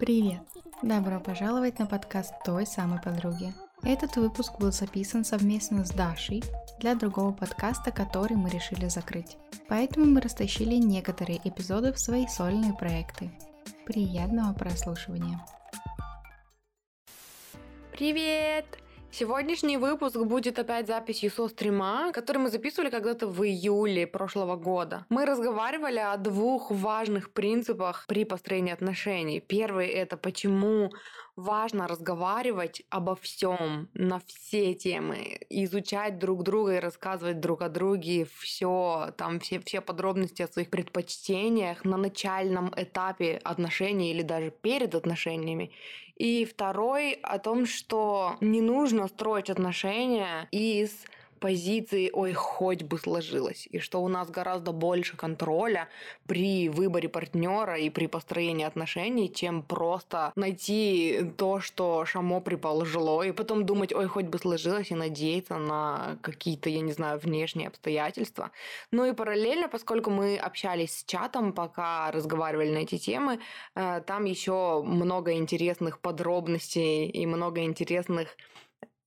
Привет! Добро пожаловать на подкаст той самой подруги. Этот выпуск был записан совместно с Дашей для другого подкаста, который мы решили закрыть. Поэтому мы растащили некоторые эпизоды в свои сольные проекты. Приятного прослушивания! Привет! Сегодняшний выпуск будет опять записью со стрима, который мы записывали когда-то в июле прошлого года. Мы разговаривали о двух важных принципах при построении отношений. Первый это почему важно разговаривать обо всем, на все темы, изучать друг друга и рассказывать друг о друге все, там все, все подробности о своих предпочтениях на начальном этапе отношений или даже перед отношениями. И второй о том, что не нужно строить отношения из позиции «ой, хоть бы сложилось», и что у нас гораздо больше контроля при выборе партнера и при построении отношений, чем просто найти то, что Шамо приполжило, и потом думать «ой, хоть бы сложилось», и надеяться на какие-то, я не знаю, внешние обстоятельства. Ну и параллельно, поскольку мы общались с чатом, пока разговаривали на эти темы, э, там еще много интересных подробностей и много интересных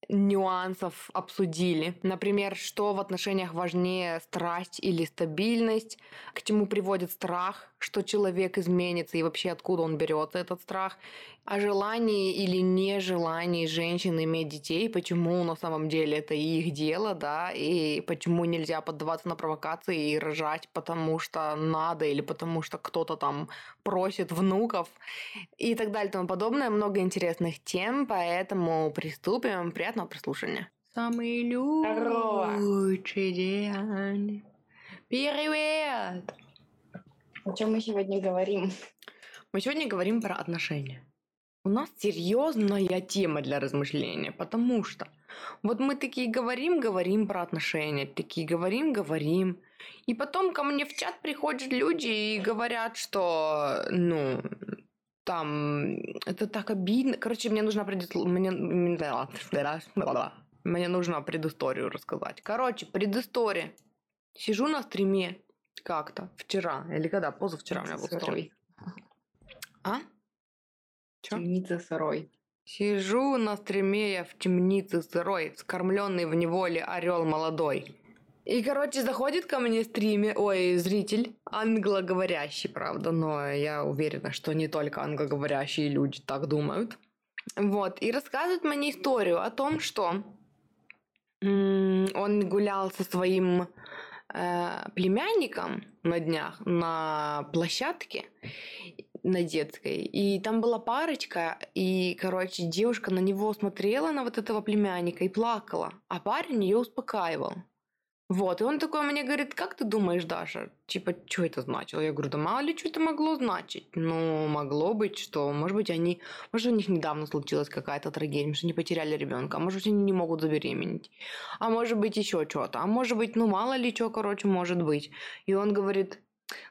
нюансов обсудили. Например, что в отношениях важнее страсть или стабильность, к чему приводит страх, что человек изменится? И вообще откуда он берется этот страх, о желании или нежелании женщин иметь детей, почему на самом деле это их дело, да, и почему нельзя поддаваться на провокации и рожать, потому что надо или потому что кто-то там просит внуков и так далее и тому подобное. Много интересных тем, поэтому приступим. Приятного прослушивания. Самый лучший день. Привет! О чем мы сегодня говорим? Мы сегодня говорим про отношения. У нас серьезная тема для размышления, потому что вот мы такие говорим, говорим про отношения, такие говорим, говорим. И потом ко мне в чат приходят люди и говорят, что, ну, там, это так обидно. Короче, мне нужно предыс... мне... мне нужно предысторию рассказать. Короче, предыстория. Сижу на стриме, как-то вчера или когда, позавчера у меня был строй. А? Чё? Темница сырой. Сижу на стриме я в темнице сырой, вскормленный в неволе орел молодой. И, короче, заходит ко мне стриме, ой, зритель, англоговорящий, правда, но я уверена, что не только англоговорящие люди так думают. Вот, и рассказывает мне историю о том, что он гулял со своим э, племянником на днях на площадке на детской. И там была парочка, и, короче, девушка на него смотрела, на вот этого племянника, и плакала. А парень ее успокаивал. Вот, и он такой мне говорит, как ты думаешь, Даша, типа, что это значило? Я говорю, да мало ли что это могло значить. Ну, могло быть, что, может быть, они, может, у них недавно случилась какая-то трагедия, что они потеряли ребенка, а может быть, они не могут забеременеть, а может быть, еще что-то, а может быть, ну, мало ли что, короче, может быть. И он говорит,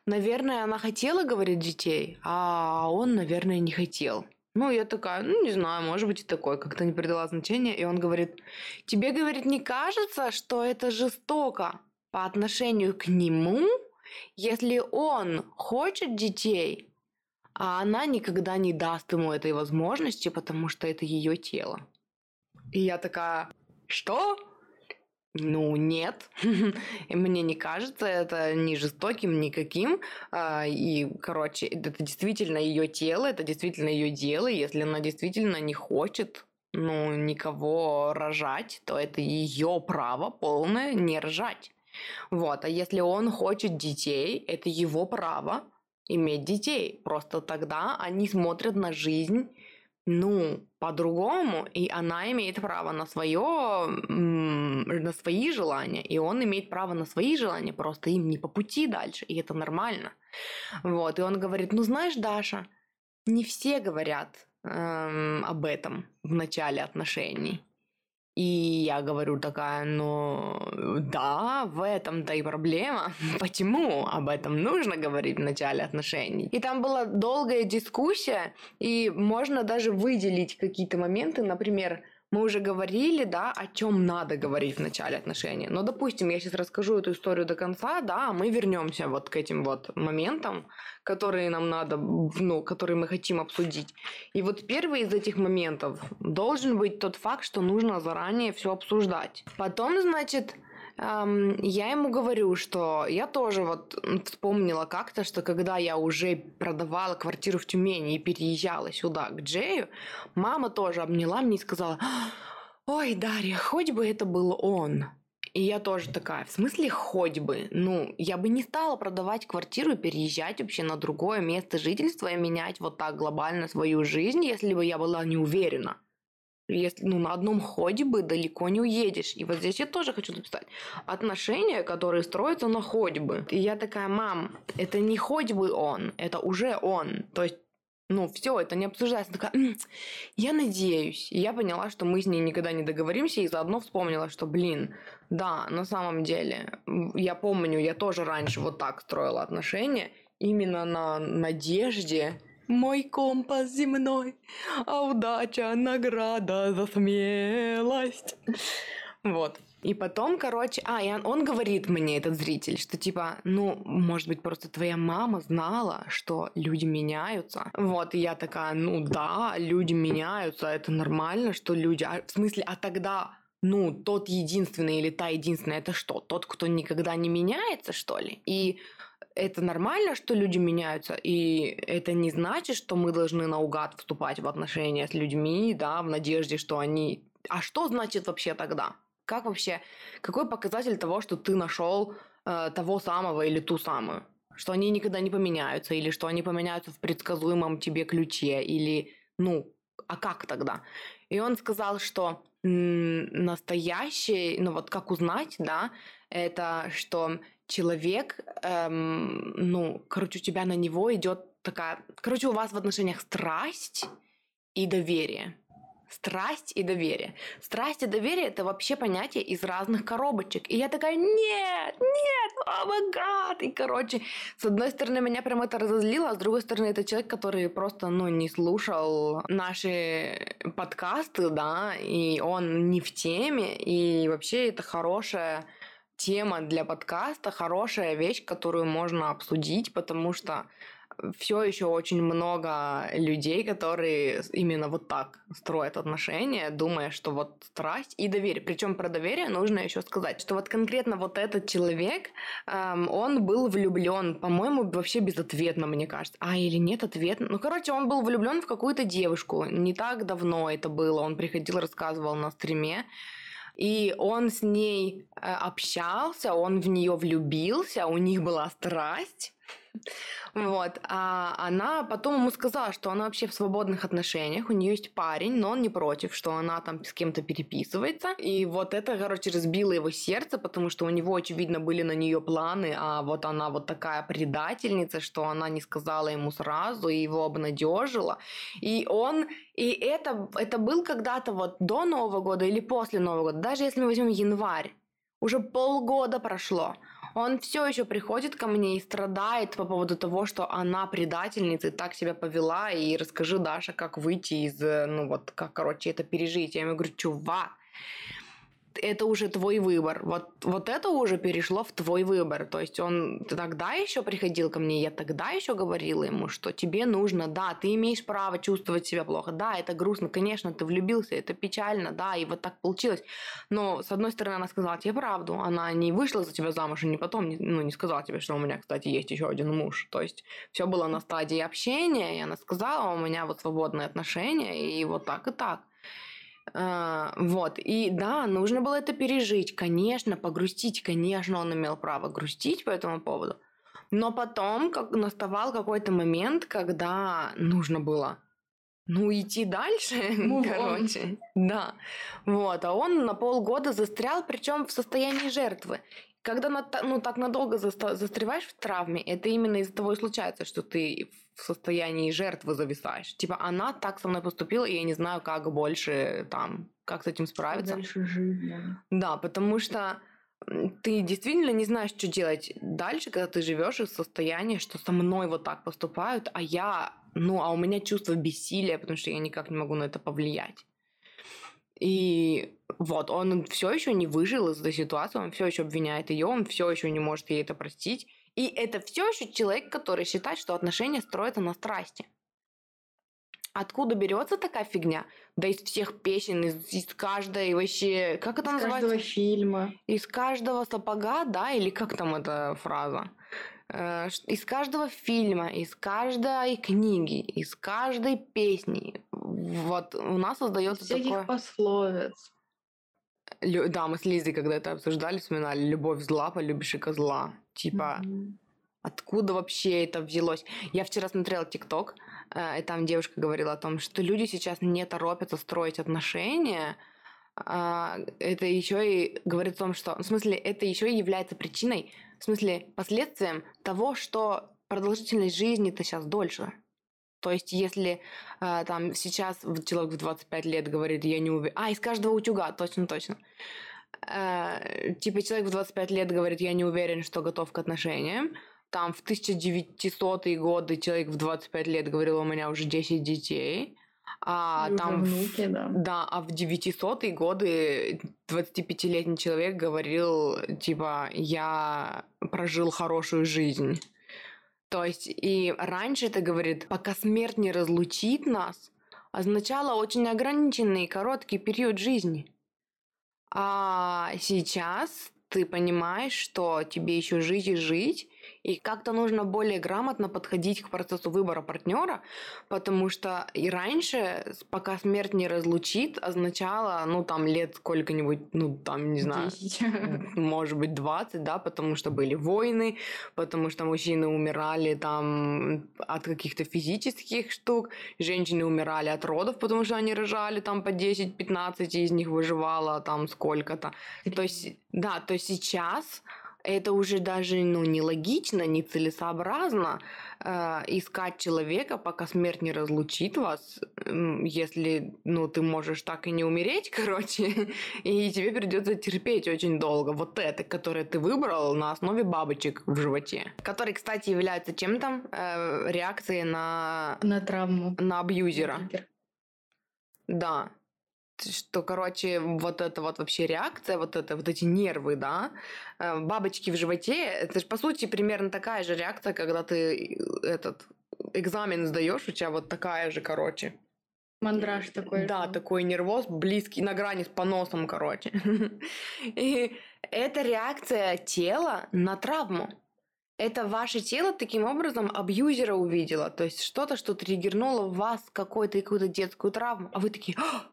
наверное, она хотела, говорить детей, а он, наверное, не хотел. Ну, я такая, ну, не знаю, может быть и такой, как-то не придала значения. И он говорит, тебе, говорит, не кажется, что это жестоко по отношению к нему, если он хочет детей, а она никогда не даст ему этой возможности, потому что это ее тело. И я такая, что? Ну, нет. Мне не кажется это ни жестоким, никаким. А, и, короче, это действительно ее тело, это действительно ее дело. Если она действительно не хочет ну, никого рожать, то это ее право полное не рожать. Вот. А если он хочет детей, это его право иметь детей. Просто тогда они смотрят на жизнь ну, по-другому, и она имеет право на свое, на свои желания, и он имеет право на свои желания, просто им не по пути дальше, и это нормально. Вот, и он говорит, ну знаешь, Даша, не все говорят эм, об этом в начале отношений. И я говорю такая, ну да, в этом-то и проблема. Почему об этом нужно говорить в начале отношений? И там была долгая дискуссия, и можно даже выделить какие-то моменты, например, мы уже говорили, да, о чем надо говорить в начале отношений. Но, допустим, я сейчас расскажу эту историю до конца, да, а мы вернемся вот к этим вот моментам, которые нам надо, ну, которые мы хотим обсудить. И вот первый из этих моментов должен быть тот факт, что нужно заранее все обсуждать. Потом, значит, эм, я ему говорю, что я тоже вот вспомнила как-то, что когда я уже продавала квартиру в Тюмени и переезжала сюда, к Джею, мама тоже обняла меня и сказала, ой, Дарья, хоть бы это был он. И я тоже такая, в смысле хоть бы? Ну, я бы не стала продавать квартиру и переезжать вообще на другое место жительства и менять вот так глобально свою жизнь, если бы я была не уверена. Если, ну, на одном ходе бы далеко не уедешь. И вот здесь я тоже хочу написать. Отношения, которые строятся на ходьбы. И я такая, мам, это не хоть бы он, это уже он. То есть ну, все, это не обсуждается. Такая, М-м, я надеюсь. И я поняла, что мы с ней никогда не договоримся, и заодно вспомнила, что, блин, да, на самом деле, я помню, я тоже раньше вот так строила отношения, именно на надежде, мой компас земной, а удача награда за смелость. Вот. И потом, короче, а, и он, говорит мне, этот зритель, что типа, ну, может быть, просто твоя мама знала, что люди меняются. Вот, и я такая, ну да, люди меняются, это нормально, что люди... А, в смысле, а тогда ну, тот единственный или та единственная, это что? Тот, кто никогда не меняется, что ли? И это нормально, что люди меняются, и это не значит, что мы должны наугад вступать в отношения с людьми, да, в надежде, что они... А что значит вообще тогда? Как вообще, какой показатель того, что ты нашел э, того самого или ту самую? Что они никогда не поменяются, или что они поменяются в предсказуемом тебе ключе, или, ну, а как тогда? И он сказал, что настоящий, ну вот как узнать, да, это что человек, эм, ну, короче, у тебя на него идет такая, короче, у вас в отношениях страсть и доверие. Страсть и доверие. Страсть и доверие это вообще понятие из разных коробочек. И я такая, нет, нет, о oh И, короче, с одной стороны, меня прям это разозлило, а с другой стороны, это человек, который просто, ну, не слушал наши подкасты, да, и он не в теме, и вообще это хорошая тема для подкаста, хорошая вещь, которую можно обсудить, потому что все еще очень много людей, которые именно вот так строят отношения, думая, что вот страсть и доверие. Причем про доверие нужно еще сказать, что вот конкретно вот этот человек, эм, он был влюблен, по-моему, вообще безответно, мне кажется. А или нет ответ? Ну, короче, он был влюблен в какую-то девушку. Не так давно это было. Он приходил, рассказывал на стриме. И он с ней э, общался, он в нее влюбился, у них была страсть. Вот. А она потом ему сказала, что она вообще в свободных отношениях, у нее есть парень, но он не против, что она там с кем-то переписывается. И вот это, короче, разбило его сердце, потому что у него, очевидно, были на нее планы, а вот она вот такая предательница, что она не сказала ему сразу и его обнадежила. И он и это, это был когда-то вот до Нового года или после Нового года, даже если мы возьмем январь, уже полгода прошло. Он все еще приходит ко мне и страдает по поводу того, что она предательница и так себя повела. И расскажи, Даша, как выйти из, ну вот, как, короче, это пережить. Я ему говорю, чувак, это уже твой выбор. Вот, вот это уже перешло в твой выбор. То есть он тогда еще приходил ко мне, я тогда еще говорила ему, что тебе нужно, да, ты имеешь право чувствовать себя плохо, да, это грустно, конечно, ты влюбился, это печально, да, и вот так получилось. Но, с одной стороны, она сказала тебе правду, она не вышла за тебя замуж, и не потом, ну, не сказала тебе, что у меня, кстати, есть еще один муж. То есть все было на стадии общения, и она сказала, у меня вот свободные отношения, и вот так и так. А, вот, и да, нужно было это пережить, конечно, погрустить, конечно, он имел право грустить по этому поводу. Но потом как наставал какой-то момент, когда нужно было ну, идти дальше, Move короче. On. Да. Вот. А он на полгода застрял, причем в состоянии жертвы. Когда ну, так надолго застреваешь в травме, это именно из-за того и случается, что ты в состоянии жертвы зависаешь. Типа, она так со мной поступила, и я не знаю, как больше там, как с этим справиться. Дальше жить, да. Да, потому что ты действительно не знаешь, что делать дальше, когда ты живешь в состоянии, что со мной вот так поступают, а я, ну, а у меня чувство бессилия, потому что я никак не могу на это повлиять. И вот, он все еще не выжил из этой ситуации, он все еще обвиняет ее, он все еще не может ей это простить. И это все еще человек, который считает, что отношения строятся на страсти. Откуда берется такая фигня? Да из всех песен, из, из каждой вообще... Как это из называется? каждого фильма. Из каждого сапога, да? Или как там эта фраза? Э, из каждого фильма, из каждой книги, из каждой песни. Вот у нас создается Всяких такое... пословиц. Лю- Да, мы с Лизой когда это обсуждали, вспоминали «любовь зла, полюбишь и козла». Типа, Мгм. откуда вообще это взялось? Я вчера смотрела ТикТок, э, и там девушка говорила о том, что люди сейчас не торопятся строить отношения. А, Это еще и говорит о том, что... В смысле, это еще и является причиной, в смысле, последствием того, что продолжительность жизни-то сейчас дольше. То есть, если э, там сейчас человек в 25 лет говорит, я не уверен... А, из каждого утюга, точно-точно. Э, типа человек в 25 лет говорит, я не уверен, что готов к отношениям. Там в 1900-е годы человек в 25 лет говорил, у меня уже 10 детей. А И там в- внуки, да. да, а в 900-е годы 25-летний человек говорил, типа, я прожил хорошую жизнь. То есть, и раньше это говорит, пока смерть не разлучит нас, означало очень ограниченный короткий период жизни. А сейчас ты понимаешь, что тебе еще жить и жить, и как-то нужно более грамотно подходить к процессу выбора партнера, потому что и раньше, пока смерть не разлучит, означало, ну, там, лет сколько-нибудь, ну, там, не знаю, 10. может быть, 20, да, потому что были войны, потому что мужчины умирали там от каких-то физических штук, женщины умирали от родов, потому что они рожали там по 10-15, и из них выживало там сколько-то. То есть, да, то сейчас это уже даже ну, нелогично, нецелесообразно э, искать человека, пока смерть не разлучит вас, м, если ну, ты можешь так и не умереть, короче, и тебе придется терпеть очень долго. Вот это, которое ты выбрал на основе бабочек в животе. Который, кстати, является чем там? Э, реакцией на, На травму. на абьюзера. Да. Что, короче, вот это вот вообще реакция, вот это, вот эти нервы, да, э, бабочки в животе, это же, по сути, примерно такая же реакция, когда ты э, этот экзамен сдаешь, у тебя вот такая же, короче. Мандраж такой. Да, же. такой нервоз, близкий, на грани с поносом, короче. И это реакция тела на травму. Это ваше тело таким образом абьюзера увидело. То есть что-то, что триггернуло в вас какую-то какую-то детскую травму. А вы такие, «А,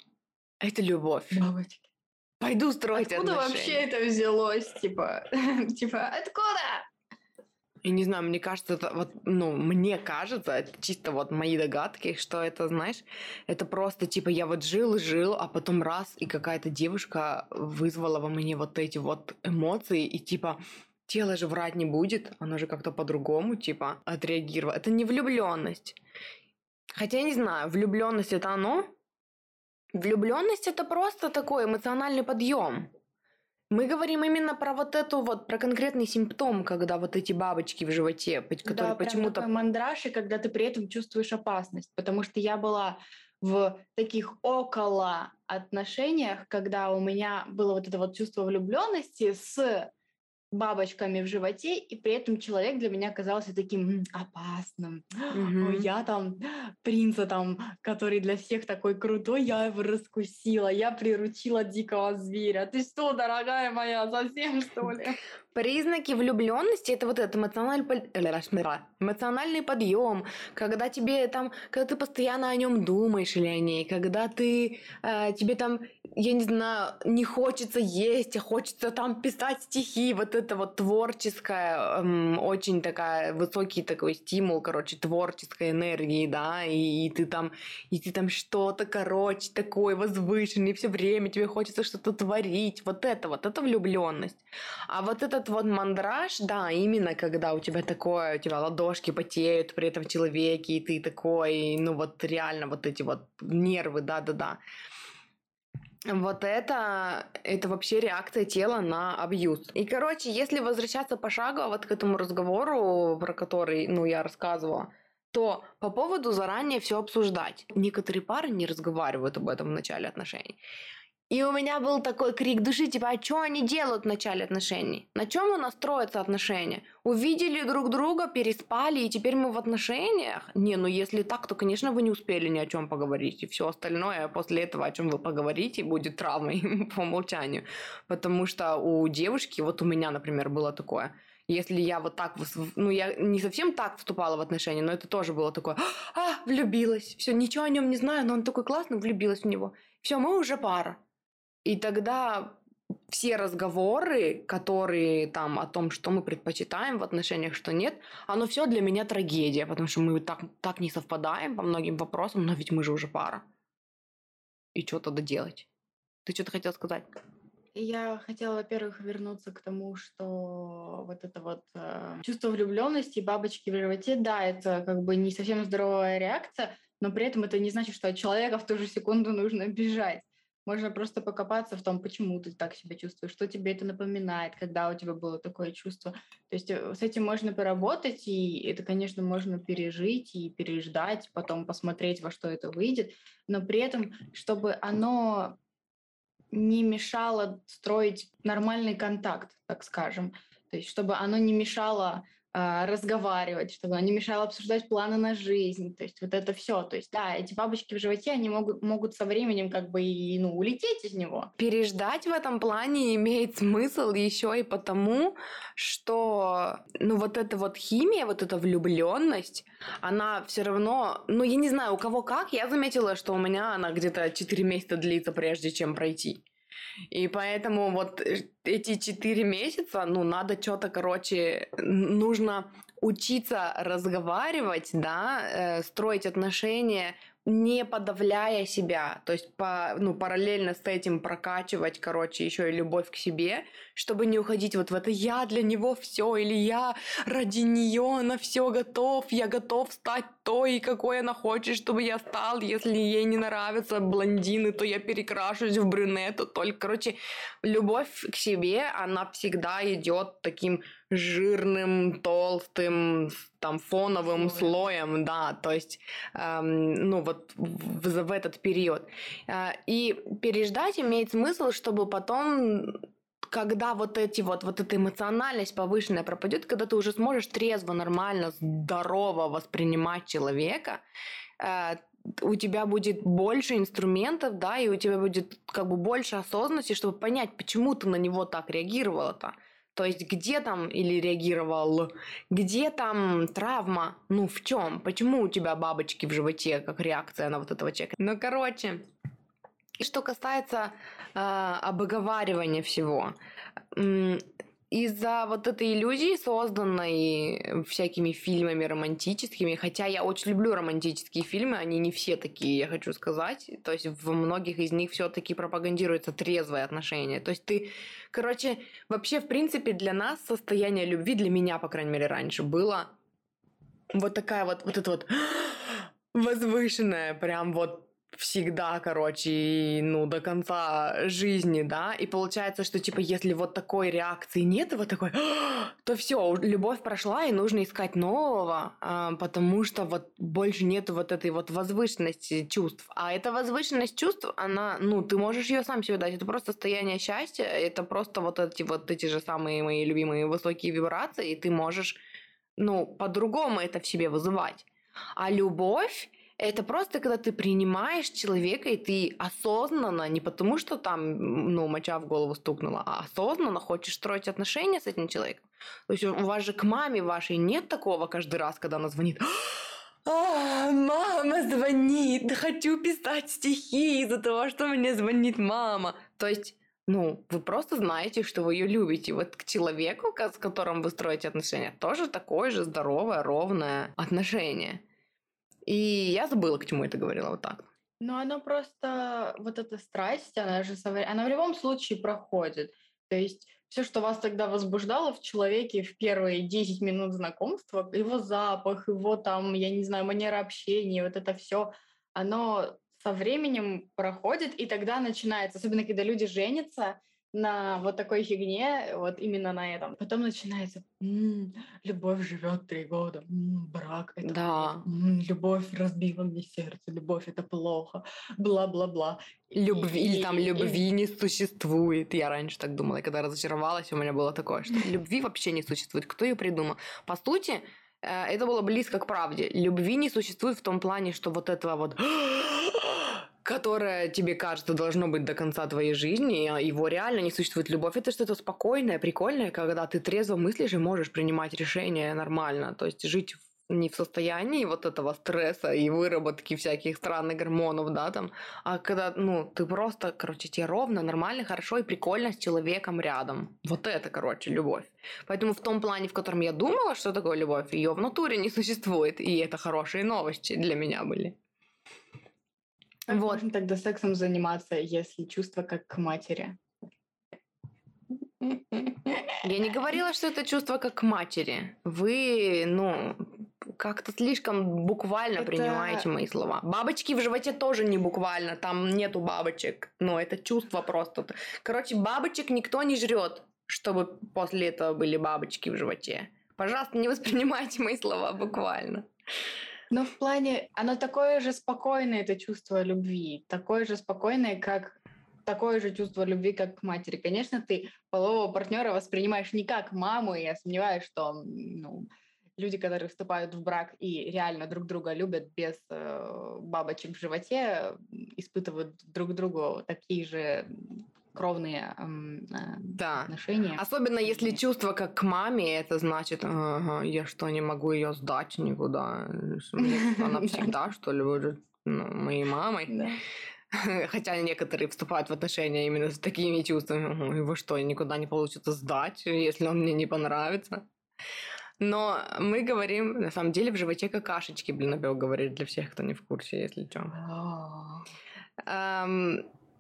это любовь. Бабочки. Пойду строить Откуда отношения. вообще это взялось? Типа, типа, откуда? Я не знаю, мне кажется, это вот, ну, мне кажется, это чисто вот мои догадки, что это, знаешь, это просто типа я вот жил, жил, а потом раз, и какая-то девушка вызвала во мне вот эти вот эмоции, и типа тело же врать не будет, оно же как-то по-другому, типа, отреагировало. Это не влюбленность. Хотя я не знаю, влюбленность это оно? Влюбленность это просто такой эмоциональный подъем. Мы говорим именно про вот эту вот, про конкретный симптом, когда вот эти бабочки в животе, которые да, прям почему-то... такой мандраж, и когда ты при этом чувствуешь опасность. Потому что я была в таких около отношениях, когда у меня было вот это вот чувство влюбленности с бабочками в животе, и при этом человек для меня казался таким «М, опасным. Мгм. Ой, я там принца там, который для всех такой крутой, я его раскусила, я приручила дикого зверя. Ты что, дорогая моя, совсем что ли? Признаки влюбленности это вот этот эмоциональный, эмоциональный подъем, когда тебе там, когда ты постоянно о нем думаешь или о ней, когда ты э, тебе там, я не знаю, не хочется есть, а хочется там писать стихи, вот это вот творческая, эм, очень такая высокий такой стимул, короче, творческой энергии, да, и, и ты там, и ты там что-то, короче, такой возвышенный, все время тебе хочется что-то творить, вот это вот, это влюбленность. А вот этот вот мандраж, да, именно когда у тебя такое, у тебя ладошки потеют при этом человеке, и ты такой, ну вот реально вот эти вот нервы, да-да-да. Вот это, это вообще реакция тела на абьюз. И, короче, если возвращаться пошагово вот к этому разговору, про который, ну, я рассказывала, то по поводу заранее все обсуждать. Некоторые пары не разговаривают об этом в начале отношений. И у меня был такой крик души, типа, а что они делают в начале отношений? На чем у нас строятся отношения? Увидели друг друга, переспали, и теперь мы в отношениях? Не, ну если так, то, конечно, вы не успели ни о чем поговорить. И все остальное после этого, о чем вы поговорите, будет травмой по умолчанию. Потому что у девушки, вот у меня, например, было такое – если я вот так, ну, я не совсем так вступала в отношения, но это тоже было такое, а, влюбилась, все, ничего о нем не знаю, но он такой классный, влюбилась в него. Все, мы уже пара. И тогда все разговоры, которые там о том, что мы предпочитаем в отношениях, что нет, оно все для меня трагедия, потому что мы так, так не совпадаем по многим вопросам, но ведь мы же уже пара. И что тогда делать? Ты что-то хотел сказать? Я хотела, во-первых, вернуться к тому, что вот это вот э, чувство влюбленности, бабочки в животе, да, это как бы не совсем здоровая реакция, но при этом это не значит, что от человека в ту же секунду нужно бежать. Можно просто покопаться в том, почему ты так себя чувствуешь, что тебе это напоминает, когда у тебя было такое чувство. То есть э, с этим можно поработать, и это, конечно, можно пережить и переждать, потом посмотреть, во что это выйдет, но при этом, чтобы оно не мешало строить нормальный контакт, так скажем. То есть чтобы оно не мешало разговаривать, чтобы она не мешала обсуждать планы на жизнь, то есть вот это все. То есть да, эти бабочки в животе, они могут, могут со временем как бы и ну, улететь из него. Переждать в этом плане имеет смысл еще и потому, что ну вот эта вот химия, вот эта влюбленность, она все равно, ну я не знаю, у кого как, я заметила, что у меня она где-то 4 месяца длится, прежде чем пройти. И поэтому вот э, эти четыре месяца, ну, надо что-то, короче, нужно учиться разговаривать, да, э, строить отношения не подавляя себя, то есть по, ну, параллельно с этим прокачивать, короче, еще и любовь к себе, чтобы не уходить вот в это «я для него все» или «я ради нее на все готов, я готов стать той, какой она хочет, чтобы я стал, если ей не нравятся блондины, то я перекрашусь в брюнету, только, короче, любовь к себе, она всегда идет таким жирным, толстым, там, фоновым слоем, слоем да, то есть, эм, ну, вот в, в этот период. Э, и переждать имеет смысл, чтобы потом когда вот эти вот, вот эта эмоциональность повышенная пропадет, когда ты уже сможешь трезво, нормально, здорово воспринимать человека, э, у тебя будет больше инструментов, да, и у тебя будет как бы больше осознанности, чтобы понять, почему ты на него так реагировала-то. То есть где там или реагировал, где там травма, ну в чем, почему у тебя бабочки в животе, как реакция на вот этого человека. Ну короче, что касается э, обоговаривания всего, из-за вот этой иллюзии, созданной всякими фильмами романтическими, хотя я очень люблю романтические фильмы, они не все такие, я хочу сказать, то есть в многих из них все-таки пропагандируется трезвое отношение. То есть ты, короче, вообще в принципе для нас состояние любви, для меня, по крайней мере, раньше было вот такая вот, вот это вот возвышенная, прям вот всегда, короче, ну, до конца жизни, да, и получается, что, типа, если вот такой реакции нет, вот такой, то все, любовь прошла, и нужно искать нового, а, потому что вот больше нет вот этой вот возвышенности чувств. А эта возвышенность чувств, она, ну, ты можешь ее сам себе дать, это просто состояние счастья, это просто вот эти вот эти же самые мои любимые высокие вибрации, и ты можешь, ну, по-другому это в себе вызывать. А любовь это просто когда ты принимаешь человека, и ты осознанно, не потому что там, ну, моча в голову стукнула, а осознанно хочешь строить отношения с этим человеком. То есть у вас же к маме вашей нет такого каждый раз, когда она звонит. А, мама звонит, хочу писать стихи из-за того, что мне звонит мама. То есть ну, вы просто знаете, что вы ее любите. Вот к человеку, с которым вы строите отношения, тоже такое же здоровое, ровное отношение. И я забыла, к чему это говорила вот так. Ну, она просто, вот эта страсть, она же, она в любом случае проходит. То есть все, что вас тогда возбуждало в человеке в первые 10 минут знакомства, его запах, его там, я не знаю, манера общения, вот это все, оно со временем проходит, и тогда начинается, особенно когда люди женятся, на вот такой фигне, вот именно на этом. Потом начинается «М, любовь живет три года, М, брак это Да. плохо. М, любовь разбила мне сердце, любовь это плохо, бла-бла-бла. И- Любви, или там и- и- любви не существует. Я раньше так думала, и когда разочаровалась, у меня было такое, что любви вообще не существует. Кто ее придумал? По сути, э, это было близко к правде. Любви не существует в том плане, что вот этого вот которое тебе кажется должно быть до конца твоей жизни, а его реально не существует. Любовь это что-то спокойное, прикольное, когда ты трезво мыслишь и можешь принимать решения нормально. То есть жить не в состоянии вот этого стресса и выработки всяких странных гормонов, да, там, а когда, ну, ты просто, короче, тебе ровно, нормально, хорошо и прикольно с человеком рядом. Вот это, короче, любовь. Поэтому в том плане, в котором я думала, что такое любовь, ее в натуре не существует. И это хорошие новости для меня были. Как Вот. можно тогда сексом заниматься, если чувство как к матери? Я не говорила, что это чувство как к матери. Вы, ну, как-то слишком буквально Это- принимаете мои слова. Бабочки в животе тоже не буквально, там нету бабочек. Но это чувство просто. Короче, бабочек никто не жрет, чтобы после этого были бабочки в животе. Пожалуйста, не воспринимайте мои слова буквально. Но в плане, оно такое же спокойное, это чувство любви, такое же спокойное, как такое же чувство любви, как к матери. Конечно, ты полового партнера воспринимаешь не как маму, и я сомневаюсь, что ну, люди, которые вступают в брак и реально друг друга любят без э, бабочек в животе, испытывают друг другу такие же кровные эм, э, Да. отношения. Особенно если чувство как к маме, это значит, ага, я что, не могу ее сдать никуда? Она всегда, что ли, будет ну, моей мамой? Хотя некоторые вступают в отношения именно с такими чувствами. «Ой, Его что, никуда не получится сдать, если он мне не понравится? Но мы говорим, на самом деле, в животе какашечки, блин, опять говорит для всех, кто не в курсе, если что.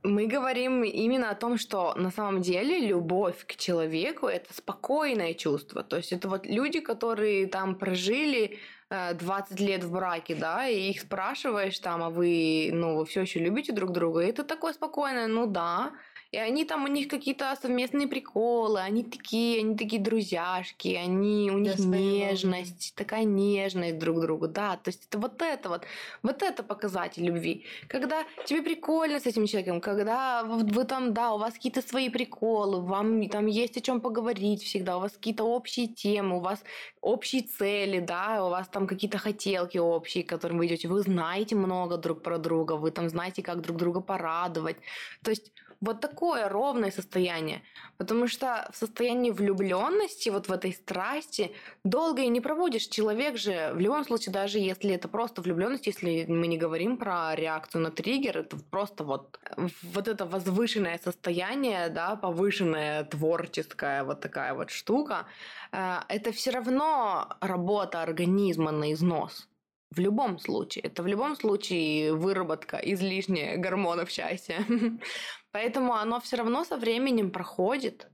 Мы говорим именно о том, что на самом деле любовь к человеку это спокойное чувство. То есть это вот люди, которые там прожили э, 20 лет в браке, да, и их спрашиваешь там, а вы, ну, вы все еще любите друг друга? И это такое спокойное, ну да. И они там, у них какие-то совместные приколы, они такие, они такие друзьяшки, они, у них своего. нежность, такая нежность друг к другу, да, то есть это вот это вот, вот это показатель любви. Когда тебе прикольно с этим человеком, когда вы, вы там, да, у вас какие-то свои приколы, вам там есть о чем поговорить всегда, у вас какие-то общие темы, у вас общие цели, да, у вас там какие-то хотелки общие, к которым вы идете, вы знаете много друг про друга, вы там знаете, как друг друга порадовать. То есть вот такое ровное состояние. Потому что в состоянии влюбленности, вот в этой страсти, долго и не проводишь. Человек же, в любом случае, даже если это просто влюбленность, если мы не говорим про реакцию на триггер, это просто вот, вот это возвышенное состояние, да, повышенная творческая вот такая вот штука, э, это все равно работа организма на износ. В любом случае. Это в любом случае выработка излишне гормонов счастья. Поэтому оно все равно со временем проходит.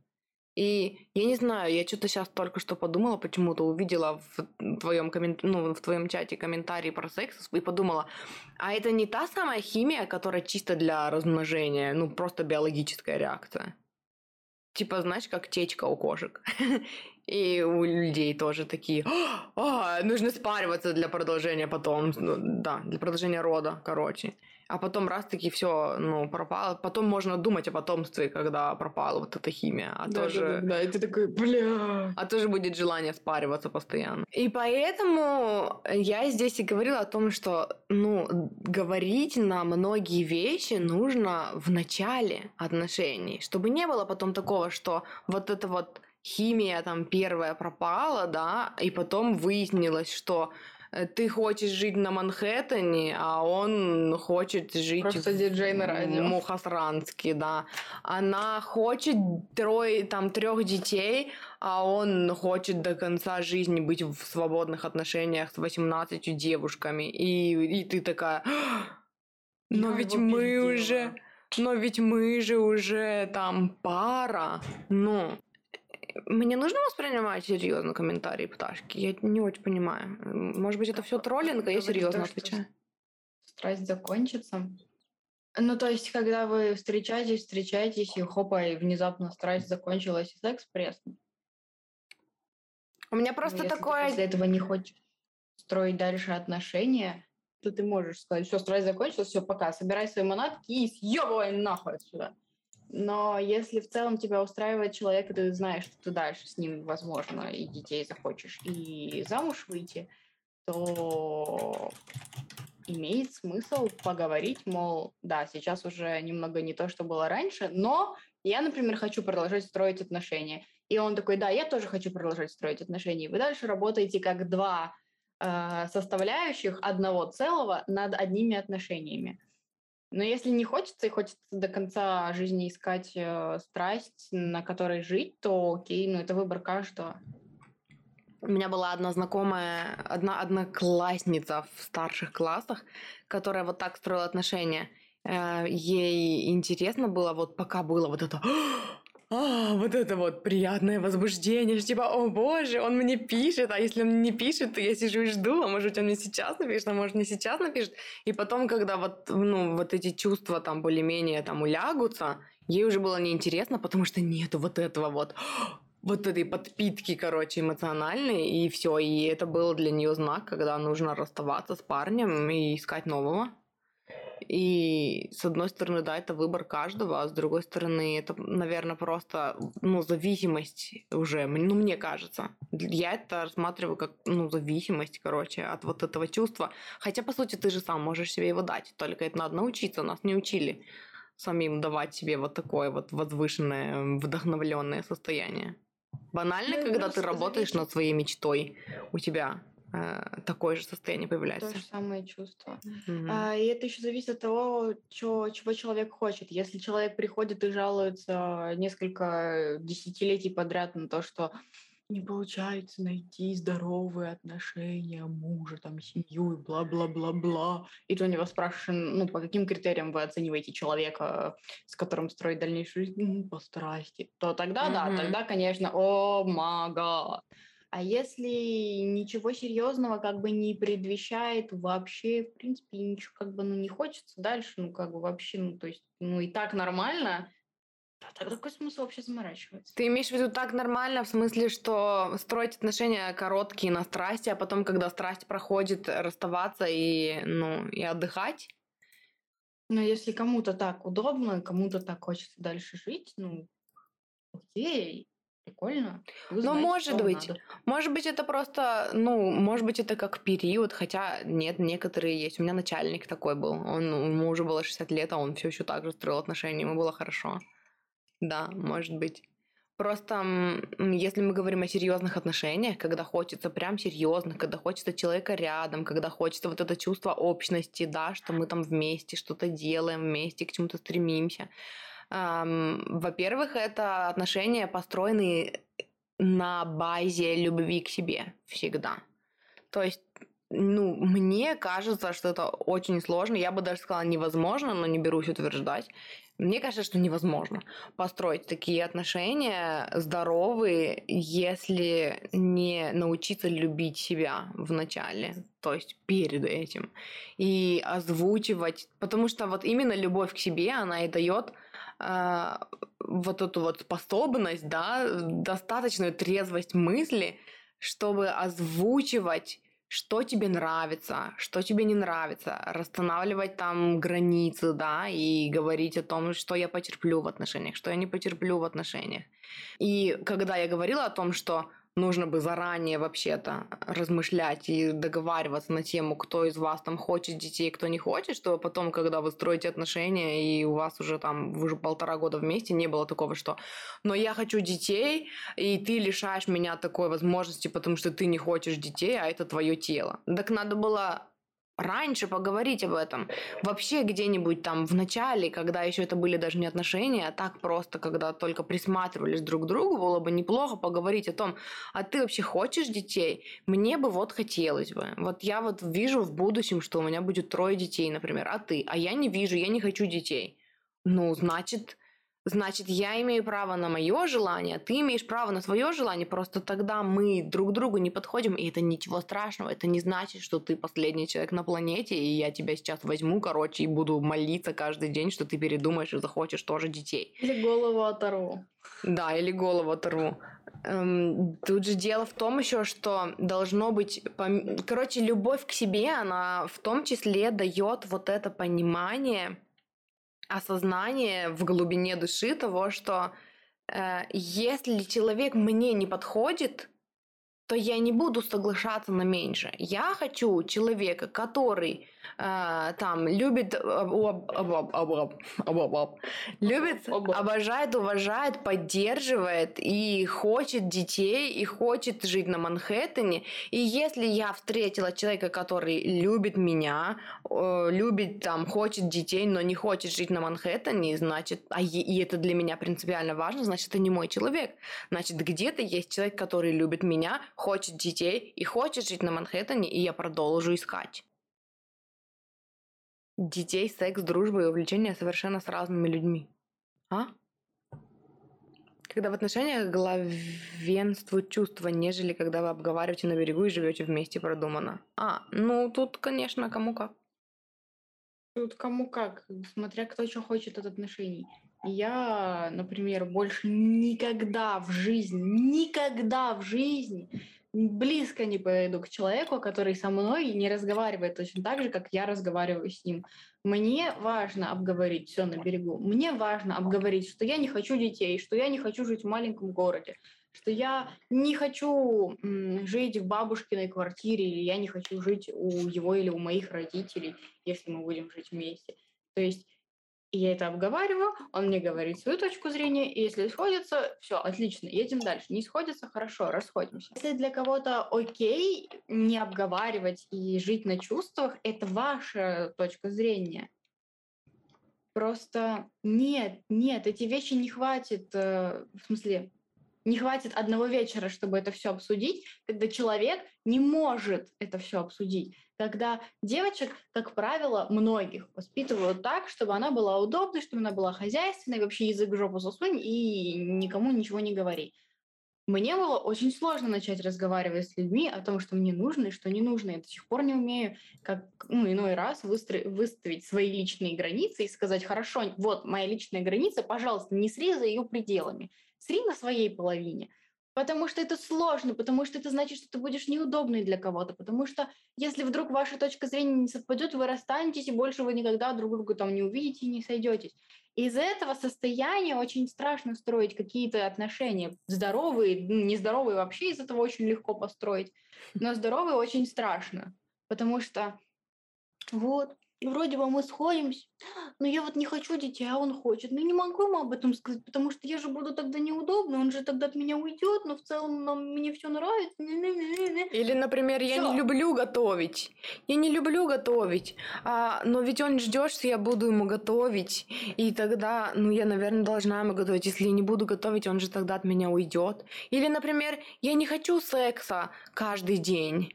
И я не знаю, я что-то сейчас только что подумала, почему-то увидела в твоем, коммен... ну, в твоем чате комментарий про секс и подумала, а это не та самая химия, которая чисто для размножения, ну просто биологическая реакция. Типа, знаешь, как течка у кошек. И у людей тоже такие, «А, нужно спариваться для продолжения потом, ну, да, для продолжения рода, короче. А потом раз таки все, ну, пропало. Потом можно думать о потомстве, когда пропала вот эта химия. А да, тоже... да, да, да, и ты такой, бля. А тоже будет желание спариваться постоянно. И поэтому я здесь и говорила о том, что, ну, говорить на многие вещи нужно в начале отношений, чтобы не было потом такого, что вот это вот химия там первая пропала, да, и потом выяснилось, что ты хочешь жить на Манхэттене, а он хочет жить Просто диджей на радио. в Мухасранске, да. Она хочет трое, там, трех детей, а он хочет до конца жизни быть в свободных отношениях с 18 девушками. И, и ты такая, но Я ведь мы пиздела». уже, но ведь мы же уже там пара. Ну, мне нужно воспринимать серьезно комментарии пташки? Я не очень понимаю. Может быть, это все троллинг, а я серьезно то, отвечаю. Страсть закончится. Ну, то есть, когда вы встречаетесь, встречаетесь, и хопа, и внезапно страсть закончилась, и секс пресный. У меня Ну, просто если ты такое... после этого не хочешь строить дальше отношения, то ты можешь сказать, все, страсть закончилась, все, пока, собирай свои манатки и съебывай нахуй отсюда. Но если в целом тебя устраивает человек, и ты знаешь, что ты дальше с ним, возможно, и детей захочешь, и замуж выйти, то имеет смысл поговорить, мол, да, сейчас уже немного не то, что было раньше, но я, например, хочу продолжать строить отношения. И он такой, да, я тоже хочу продолжать строить отношения. Вы дальше работаете как два э, составляющих одного целого над одними отношениями. Но если не хочется и хочется до конца жизни искать э, страсть, на которой жить, то окей, ну это выбор каждого. У меня была одна знакомая, одна одноклассница в старших классах, которая вот так строила отношения. Э, Ей интересно было, вот пока было вот это а, вот это вот приятное возбуждение, что типа, о боже, он мне пишет, а если он не пишет, то я сижу и жду, а может он мне сейчас напишет, а может не сейчас напишет. И потом, когда вот, ну, вот эти чувства там более-менее там улягутся, ей уже было неинтересно, потому что нету вот этого вот вот этой подпитки, короче, эмоциональной, и все. И это был для нее знак, когда нужно расставаться с парнем и искать нового. И с одной стороны, да, это выбор каждого, а с другой стороны, это, наверное, просто, ну, зависимость уже, ну, мне кажется. Я это рассматриваю как, ну, зависимость, короче, от вот этого чувства. Хотя, по сути, ты же сам можешь себе его дать, только это надо научиться, нас не учили самим давать себе вот такое вот возвышенное, вдохновленное состояние. Банально, Ну, когда ты работаешь зависит- над своей мечтой, у тебя э, такое же состояние То появляется. же самое чувство. Мгм. А, и это еще зависит от того, чё- чего человек хочет. Если человек приходит и жалуется несколько десятилетий подряд на то, что не получается найти здоровые отношения мужа, там, семью и бла-бла-бла-бла. И ты у него спрашиваешь, ну, по каким критериям вы оцениваете человека, с которым строить дальнейшую жизнь? «М, По страсти. То тогда, да, Мгм. тогда, конечно, о мага. А если ничего серьезного как бы не предвещает вообще, в принципе, ничего как бы ну, не хочется дальше, ну как бы вообще, ну то есть, ну и так нормально, то тогда какой смысл вообще заморачиваться? Ты имеешь в виду так нормально, в смысле, что строить отношения короткие на страсти, а потом, когда страсть проходит, расставаться и, ну, и отдыхать? Но если кому-то так удобно, кому-то так хочется дальше жить, ну окей, прикольно. Вы Ну, знаете, может быть. надо. Может быть, это просто, ну, может быть, это как период, хотя нет, некоторые есть. У меня начальник такой был. Он, ему уже было 60 лет, а он все еще так же строил отношения, ему было хорошо. Да, может быть. Просто если мы говорим о серьезных отношениях, когда хочется прям серьезных, когда хочется человека рядом, когда хочется вот это чувство общности, да, что мы там вместе что-то делаем, вместе к чему-то стремимся. Во-первых, это отношения построены на базе любви к себе всегда. То есть, ну, мне кажется, что это очень сложно. Я бы даже сказала невозможно, но не берусь утверждать. Мне кажется, что невозможно построить такие отношения здоровые, если не научиться любить себя в начале, то есть перед этим, и озвучивать, потому что вот именно любовь к себе, она и дает а, вот эту вот способность, да, достаточную трезвость мысли, чтобы озвучивать что тебе нравится, что тебе не нравится, расстанавливать там границы, да, и говорить о том, что я потерплю в отношениях, что я не потерплю в отношениях. И когда я говорила о том, что нужно бы заранее вообще-то размышлять и договариваться на тему, кто из вас там хочет детей, кто не хочет, чтобы потом, когда вы строите отношения, и у вас уже там, вы уже полтора года вместе, не было такого, что «но я хочу детей, и ты лишаешь меня такой возможности, потому что ты не хочешь детей, а это твое тело». Так надо было раньше поговорить об этом. Вообще где-нибудь там в начале, когда еще это были даже не отношения, а так просто, когда только присматривались друг к другу, было бы неплохо поговорить о том, а ты вообще хочешь детей? Мне бы вот хотелось бы. Вот я вот вижу в будущем, что у меня будет трое детей, например, а ты? А я не вижу, я не хочу детей. Ну, значит, значит, я имею право на мое желание, ты имеешь право на свое желание, просто тогда мы друг другу не подходим, и это ничего страшного, это не значит, что ты последний человек на планете, и я тебя сейчас возьму, короче, и буду молиться каждый день, что ты передумаешь и захочешь тоже детей. Или голову оторву. Да, или голову оторву. Эм, тут же дело в том еще, что должно быть... Пом... Короче, любовь к себе, она в том числе дает вот это понимание, осознание в глубине души того, что э, если человек мне не подходит, то я не буду соглашаться на меньше. Я хочу человека, который э, там любит, любит, обожает, уважает, поддерживает и хочет детей, и хочет жить на Манхэттене. И если я встретила человека, который любит меня, э, любит там, хочет детей, но не хочет жить на Манхэттене, значит, а и это для меня принципиально важно, значит, это не мой человек. Значит, где-то есть человек, который любит меня, хочет детей и хочет жить на Манхэттене, и я продолжу искать. Детей, секс, дружба и увлечения совершенно с разными людьми. А? Когда в отношениях главенствуют чувства, нежели когда вы обговариваете на берегу и живете вместе продуманно. А, ну тут, конечно, кому как. Тут кому как, смотря кто что хочет от отношений. Я, например, больше никогда в жизни, никогда в жизни близко не подойду к человеку, который со мной не разговаривает точно так же, как я разговариваю с ним. Мне важно обговорить все на берегу. Мне важно обговорить, что я не хочу детей, что я не хочу жить в маленьком городе, что я не хочу жить в бабушкиной квартире, или я не хочу жить у его или у моих родителей, если мы будем жить вместе. То есть я это обговариваю, он мне говорит свою точку зрения, и если сходится, все, отлично, едем дальше. Не сходится, хорошо, расходимся. Если для кого-то окей не обговаривать и жить на чувствах, это ваша точка зрения. Просто нет, нет, эти вещи не хватит, э, в смысле, не хватит одного вечера, чтобы это все обсудить, когда человек не может это все обсудить. Когда девочек, как правило, многих воспитывают так, чтобы она была удобной, чтобы она была хозяйственной, вообще язык в жопу засунь и никому ничего не говори. Мне было очень сложно начать разговаривать с людьми о том, что мне нужно и что не нужно. Я до сих пор не умею, как ну, иной раз выстро- выставить свои личные границы и сказать, хорошо, вот моя личная граница, пожалуйста, не срезай ее пределами сри на своей половине, потому что это сложно, потому что это значит, что ты будешь неудобный для кого-то, потому что если вдруг ваша точка зрения не совпадет, вы расстанетесь, и больше вы никогда друг друга там не увидите и не сойдетесь. Из этого состояния очень страшно строить какие-то отношения. Здоровые, нездоровые вообще из этого очень легко построить, но здоровые очень страшно, потому что вот, и вроде бы мы сходимся, но я вот не хочу детей, а он хочет. Ну, не могу ему об этом сказать, потому что я же буду тогда неудобно, он же тогда от меня уйдет, но в целом нам, мне все нравится. Или, например, я всё. не люблю готовить. Я не люблю готовить, а, но ведь он ждет, что я буду ему готовить, и тогда, ну, я, наверное, должна ему готовить. Если я не буду готовить, он же тогда от меня уйдет. Или, например, я не хочу секса каждый день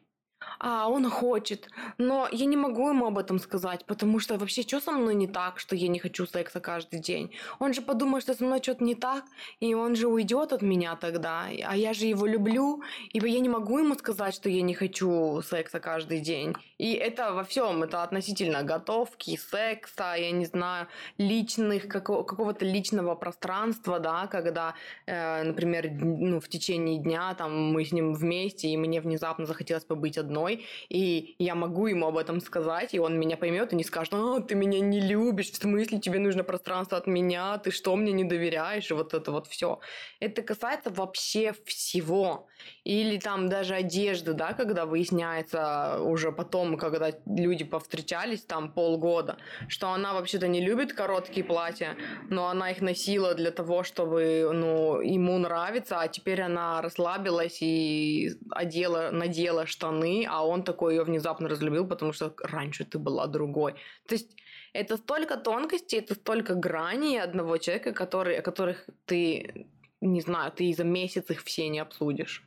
а он хочет, но я не могу ему об этом сказать, потому что вообще что со мной не так, что я не хочу секса каждый день? Он же подумает, что со мной что-то не так, и он же уйдет от меня тогда, а я же его люблю, и я не могу ему сказать, что я не хочу секса каждый день. И это во всем, это относительно готовки, секса, я не знаю, личных, какого-то личного пространства, да, когда, э, например, ну, в течение дня там мы с ним вместе, и мне внезапно захотелось побыть одной, мной, и я могу ему об этом сказать, и он меня поймет и не скажет, а, ты меня не любишь, в смысле тебе нужно пространство от меня, ты что, мне не доверяешь, и вот это вот все. Это касается вообще всего. Или там даже одежды, да, когда выясняется уже потом, когда люди повстречались там полгода, что она вообще-то не любит короткие платья, но она их носила для того, чтобы, ну, ему нравится, а теперь она расслабилась и одела, надела штаны, а он такой ее внезапно разлюбил, потому что раньше ты была другой. То есть это столько тонкостей, это столько граней одного человека, который, о которых ты, не знаю, ты за месяц их все не обсудишь.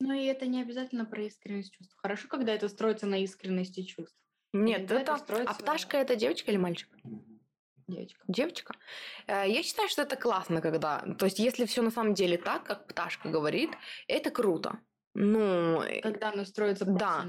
Ну и это не обязательно про искренность чувств. Хорошо, когда это строится на искренности чувств. Нет, это... это строится... А пташка это девочка или мальчик? Девочка. Девочка. Э, Я считаю, что это классно, когда... То есть, если все на самом деле так, как пташка говорит, это круто. Ну, э, Когда оно строится Да.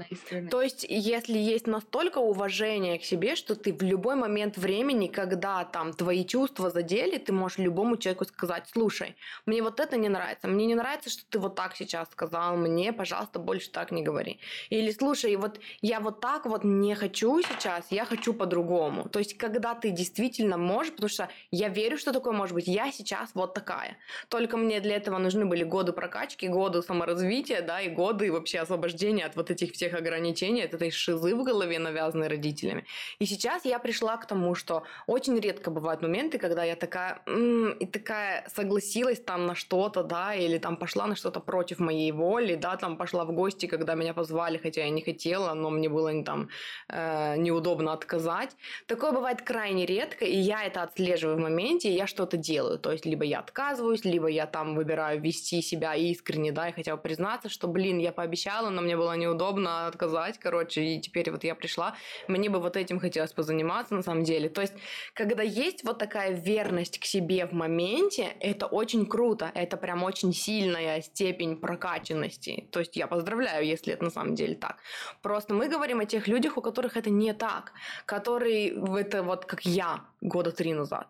то есть, если есть настолько уважение к себе, что ты в любой момент времени, когда там твои чувства задели, ты можешь любому человеку сказать, слушай, мне вот это не нравится, мне не нравится, что ты вот так сейчас сказал, мне, пожалуйста, больше так не говори. Или, слушай, вот я вот так вот не хочу сейчас, я хочу по-другому. То есть, когда ты действительно можешь, потому что я верю, что такое может быть, я сейчас вот такая. Только мне для этого нужны были годы прокачки, годы саморазвития, да, и годы вообще освобождения от вот этих всех ограничений, от этой шизы в голове, навязанной родителями. И сейчас я пришла к тому, что очень редко бывают моменты, когда я такая, «М, и такая согласилась там на что-то, да, или там пошла на что-то против моей воли, да, там пошла в гости, когда меня позвали, хотя я не хотела, но мне было не там э, неудобно отказать. Такое бывает крайне редко, и я это отслеживаю в моменте, и я что-то делаю. То есть, либо я отказываюсь, либо я там выбираю вести себя искренне, да, и хотя бы признаться, что, блин, я пообещала, но мне было неудобно отказать, короче, и теперь вот я пришла, мне бы вот этим хотелось позаниматься на самом деле. То есть, когда есть вот такая верность к себе в моменте, это очень круто, это прям очень сильная степень прокачанности. То есть, я поздравляю, если это на самом деле так. Просто мы говорим о тех людях, у которых это не так, которые это вот как я года три назад.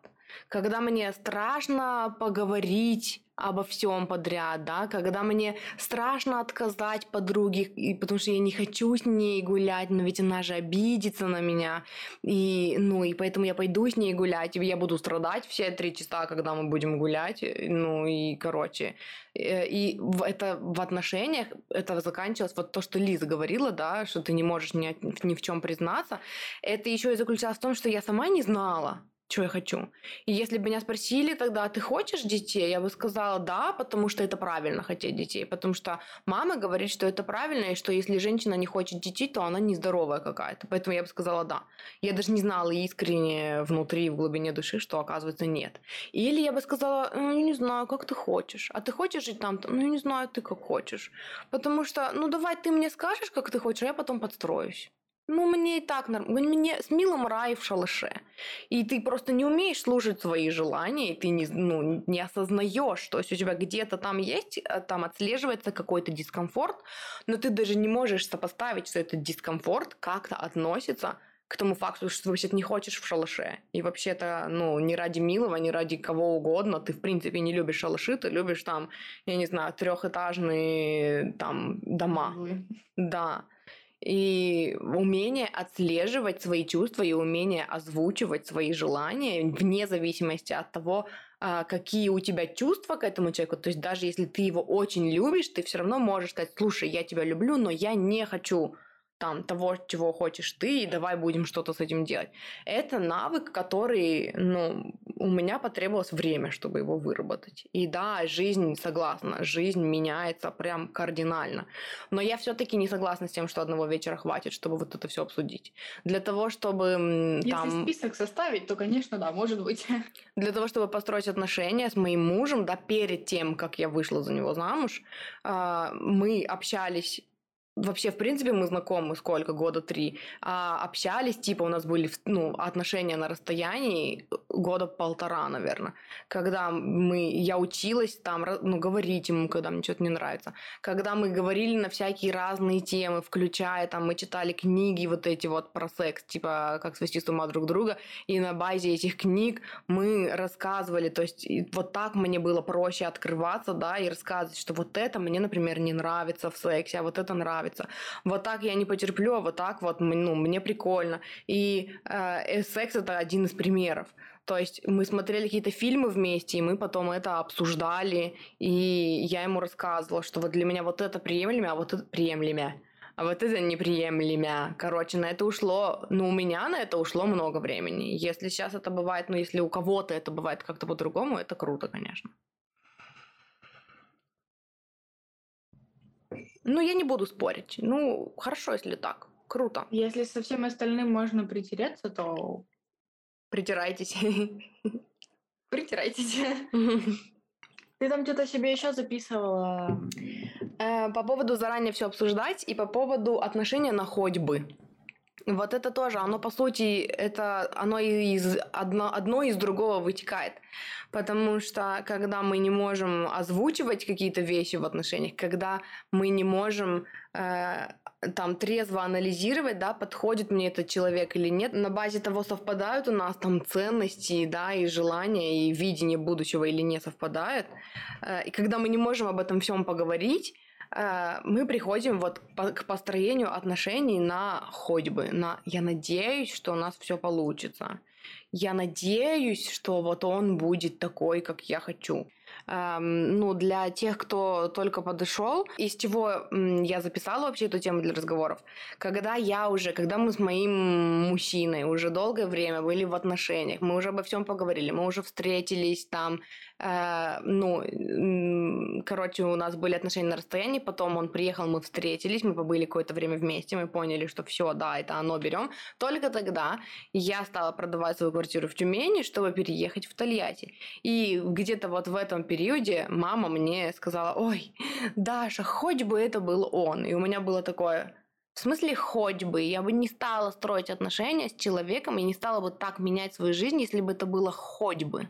Когда мне страшно поговорить обо всем подряд, да, когда мне страшно отказать подруге, и потому что я не хочу с ней гулять, но ведь она же обидится на меня, и, ну, и поэтому я пойду с ней гулять, и я буду страдать все три часа, когда мы будем гулять, ну, и, короче, э, и это в отношениях, это заканчивалось, вот то, что Лиза говорила, да, что ты не можешь ни, ни в чем признаться, это еще и заключалось в том, что я сама не знала, что я хочу. И если бы меня спросили тогда, «А ты хочешь детей, я бы сказала да, потому что это правильно хотеть детей, потому что мама говорит, что это правильно, и что если женщина не хочет детей, то она нездоровая какая-то. Поэтому я бы сказала да. Я даже не знала искренне внутри, в глубине души, что оказывается нет. Или я бы сказала, ну, не знаю, как ты хочешь. А ты хочешь жить там? Ну, не знаю, ты как хочешь. Потому что, ну, давай ты мне скажешь, как ты хочешь, а я потом подстроюсь. Ну, мне и так нормально. Мне с милым рай в шалаше. И ты просто не умеешь слушать свои желания, и ты не, ну, не осознаешь, то есть у тебя где-то там есть, э, там отслеживается какой-то дискомфорт, но ты даже не можешь сопоставить, что этот дискомфорт как-то относится к тому факту, что ты вообще не хочешь в шалаше. И вообще-то, ну, не ради милого, не ради кого угодно, ты, в принципе, не любишь шалаши, ты любишь там, я не знаю, трехэтажные там дома. Углы. Да. И умение отслеживать свои чувства и умение озвучивать свои желания вне зависимости от того, а, какие у тебя чувства к этому человеку. То есть даже если ты его очень любишь, ты все равно можешь сказать, слушай, я тебя люблю, но я не хочу там того, чего хочешь ты, и давай будем что-то с этим делать. Это навык, который, ну, у меня потребовалось время, чтобы его выработать. И да, жизнь, согласна, жизнь меняется прям кардинально. Но я все-таки не согласна с тем, что одного вечера хватит, чтобы вот это все обсудить. Для того, чтобы м, Если там... список составить, то, конечно, да, может быть. Для того, чтобы построить отношения с моим мужем, да, перед тем, как я вышла за него замуж, а, мы общались Вообще, в принципе, мы знакомы сколько, года три. А общались, типа, у нас были ну, отношения на расстоянии года полтора, наверное. Когда мы, я училась там, ну, говорить ему, когда мне что-то не нравится. Когда мы говорили на всякие разные темы, включая, там, мы читали книги вот эти вот про секс, типа, как свести с ума друг друга. И на базе этих книг мы рассказывали, то есть вот так мне было проще открываться, да, и рассказывать, что вот это мне, например, не нравится в сексе, а вот это нравится. Вот так я не потерплю, а вот так вот, ну, мне прикольно. И э, э, секс это один из примеров. То есть мы смотрели какие-то фильмы вместе, и мы потом это обсуждали, и я ему рассказывала, что вот для меня вот это приемлемо, а вот это приемлемо. А вот это неприемлемо. Короче, на это ушло, ну, у меня на это ушло много времени. Если сейчас это бывает, ну, если у кого-то это бывает как-то по-другому, это круто, конечно. Ну, я не буду спорить. Ну, хорошо, если так. Круто. Если со всем остальным можно притереться, то Притирайтесь. притирайтесь. Ты там что-то себе еще записывала. Э, По поводу заранее все обсуждать и по поводу отношения на хоть бы. Вот это тоже, оно по сути, это оно из одно, одно из другого вытекает. Потому что когда мы не можем озвучивать какие-то вещи в отношениях, когда мы не можем э, там трезво анализировать, да, подходит мне этот человек или нет, на базе того совпадают у нас там ценности, да, и желания, и видение будущего или не совпадают. Э, и когда мы не можем об этом всем поговорить, мы приходим вот к построению отношений на ходьбы, на «я надеюсь, что у нас все получится», «я надеюсь, что вот он будет такой, как я хочу» эм, ну, для тех, кто только подошел, из чего я записала вообще эту тему для разговоров, когда я уже, когда мы с моим мужчиной уже долгое время были в отношениях, мы уже обо всем поговорили, мы уже встретились там, э, ну, короче, у нас были отношения на расстоянии, потом он приехал, мы встретились, мы побыли какое-то время вместе, мы поняли, что все, да, это оно берем. Только тогда я стала продавать свою квартиру в Тюмени, чтобы переехать в Тольятти. И где-то вот в этом периоде мама мне сказала, ой, Даша, хоть бы это был он. И у меня было такое, в смысле, хоть бы. Я бы не стала строить отношения с человеком и не стала бы так менять свою жизнь, если бы это было хоть бы.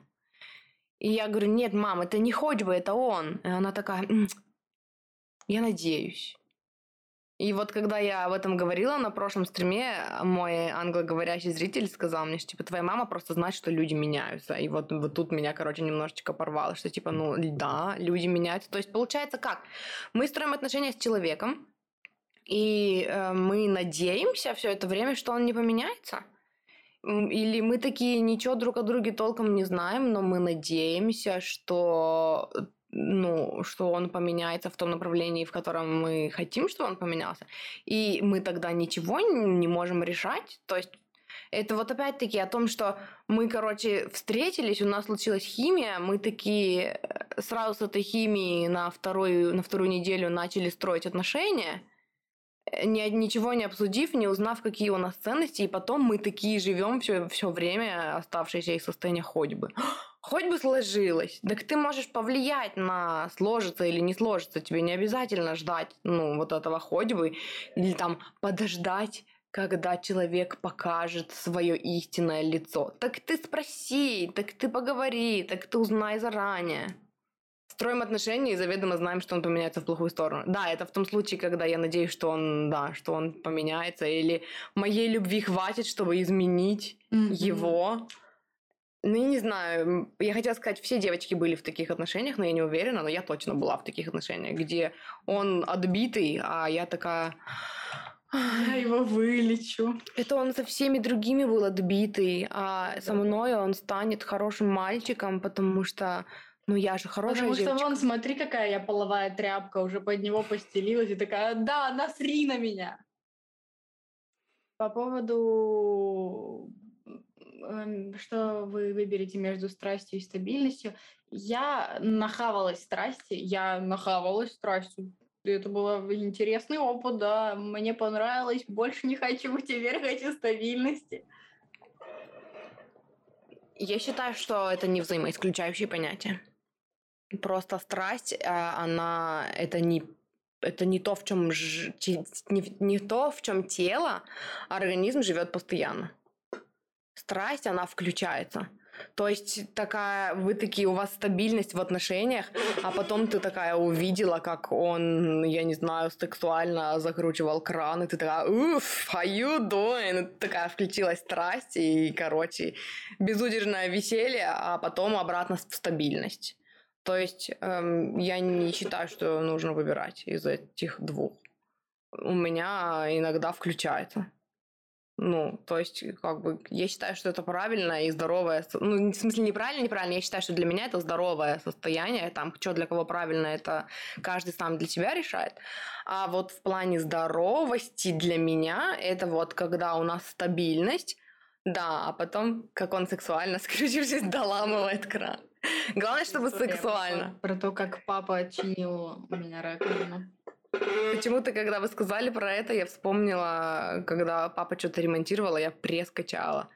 И я говорю, нет, мам, это не хоть бы, это он. И она такая, я надеюсь. И вот когда я об этом говорила на прошлом стриме, мой англоговорящий зритель сказал мне, что типа твоя мама просто знает, что люди меняются. И вот, вот тут меня, короче, немножечко порвало, что типа, ну да, люди меняются. То есть получается как? Мы строим отношения с человеком, и э, мы надеемся все это время, что он не поменяется. Или мы такие ничего друг о друге толком не знаем, но мы надеемся, что ну, что он поменяется в том направлении, в котором мы хотим, чтобы он поменялся. И мы тогда ничего не можем решать. То есть это вот опять-таки о том, что мы, короче, встретились, у нас случилась химия, мы такие э, сразу с этой химией на вторую, на вторую неделю начали строить отношения – Э, ни, ничего не обсудив, не узнав, какие у нас ценности, и потом мы такие живем все, все время, оставшееся из состояния ходьбы. Хоть бы сложилось. Так ты можешь повлиять на сложится или не сложится. Тебе не обязательно ждать, ну, вот этого ходьбы. Или там подождать, когда человек покажет свое истинное лицо. Так ты спроси, так ты поговори, так ты узнай заранее строим отношения и заведомо знаем, что он поменяется в плохую сторону. Да, это в том случае, когда я надеюсь, что он, да, что он поменяется, или моей любви хватит, чтобы изменить mm-hmm. его. Ну, я не знаю, я хотела сказать, все девочки были в таких отношениях, но я не уверена, но я точно была в таких отношениях, где он отбитый, а я такая... Я его вылечу. Это он со всеми другими был отбитый, а со мной он станет хорошим мальчиком, потому что ну я же хорошая Потому девочка. что вон, смотри, какая я половая тряпка, уже под него постелилась и такая, да, насри на меня. По поводу, эм, что вы выберете между страстью и стабильностью, я нахавалась страсти, я нахавалась страстью. Это был интересный опыт, да, мне понравилось, больше не хочу, теперь хочу стабильности. Я считаю, что это не взаимоисключающие понятия. Просто страсть, а, она это не это не то, в чем ж... не, не то, в чем тело, организм живет постоянно. Страсть, она включается. То есть такая, вы такие, у вас стабильность в отношениях, а потом ты такая увидела, как он, я не знаю, сексуально закручивал кран, и ты такая, уф, how you doing? Такая включилась страсть, и, короче, безудержное веселье, а потом обратно в стабильность. То есть эм, я не считаю, что нужно выбирать из этих двух. У меня иногда включается. Ну, то есть, как бы, я считаю, что это правильное и здоровое, ну, в смысле, неправильно, неправильно, я считаю, что для меня это здоровое состояние, там, что для кого правильно, это каждый сам для себя решает. А вот в плане здоровости для меня, это вот когда у нас стабильность, да, а потом, как он сексуально, скрючившись, доламывает кран. Главное, чтобы сексуально. Про то, как папа отчинил у меня раковину. Почему-то, когда вы сказали про это, я вспомнила, когда папа что-то ремонтировал, я пресс качала.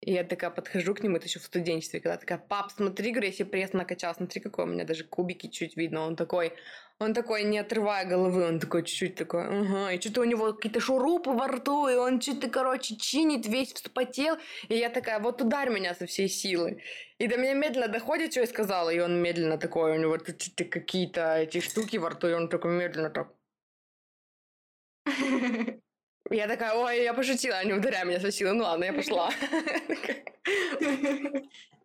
И я такая подхожу к нему, это еще в студенчестве, когда такая, пап, смотри, говорю, я себе пресс накачал, смотри, какой у меня даже кубики чуть видно. Он такой, он такой, не отрывая головы, он такой чуть-чуть такой, ага, и что-то у него какие-то шурупы во рту, и он что-то, короче, чинит, весь вспотел, и я такая, вот ударь меня со всей силы. И до меня медленно доходит, что я сказала, и он медленно такой, у него тут что-то какие-то эти штуки во рту, и он такой медленно так. Я такая, ой, я пошутила, не ударяй меня со силы. Ну ладно, я пошла.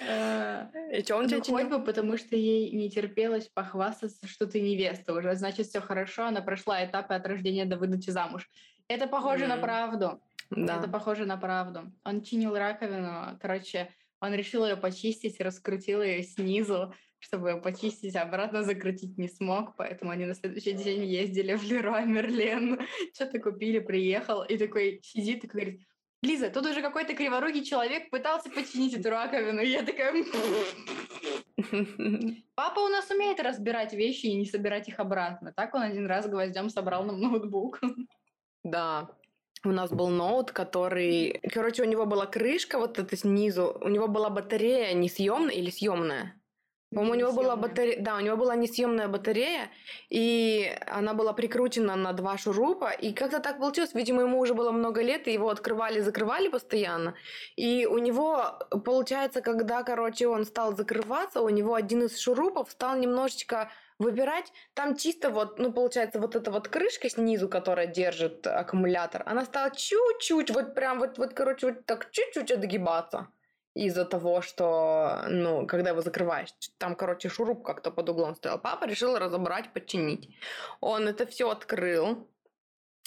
Э, И он Ну, хоть бы, потому что ей не терпелось похвастаться, что ты невеста уже. Значит, все хорошо, она прошла этапы от рождения до выдачи замуж. Это похоже на правду. Это Да. похоже на правду. Он чинил раковину, короче, он решил ее почистить, раскрутил ее снизу, чтобы ее почистить, а обратно закрутить не смог, поэтому они на следующий день ездили в Леруа Мерлен, что-то купили, приехал, и такой сидит и говорит, Лиза, тут уже какой-то криворукий человек пытался починить эту раковину. И я такая... Папа у нас умеет разбирать вещи и не собирать их обратно. Так он один раз гвоздем собрал нам ноутбук. Да. У нас был ноут, который... Короче, у него была крышка вот эта снизу. У него была батарея несъемная или съемная. По-моему, у него была батарея, да, у него была несъемная батарея, и она была прикручена на два шурупа, и как-то так получилось, видимо, ему уже было много лет, и его открывали, закрывали постоянно, и у него, получается, когда, короче, он стал закрываться, у него один из шурупов стал немножечко выбирать, там чисто вот, ну, получается, вот эта вот крышка снизу, которая держит аккумулятор, она стала чуть-чуть, вот прям вот, вот, короче, вот так чуть-чуть отгибаться из-за того, что, ну, когда его закрываешь, там, короче, шуруп как-то под углом стоял. Папа решил разобрать, починить. Он это все открыл,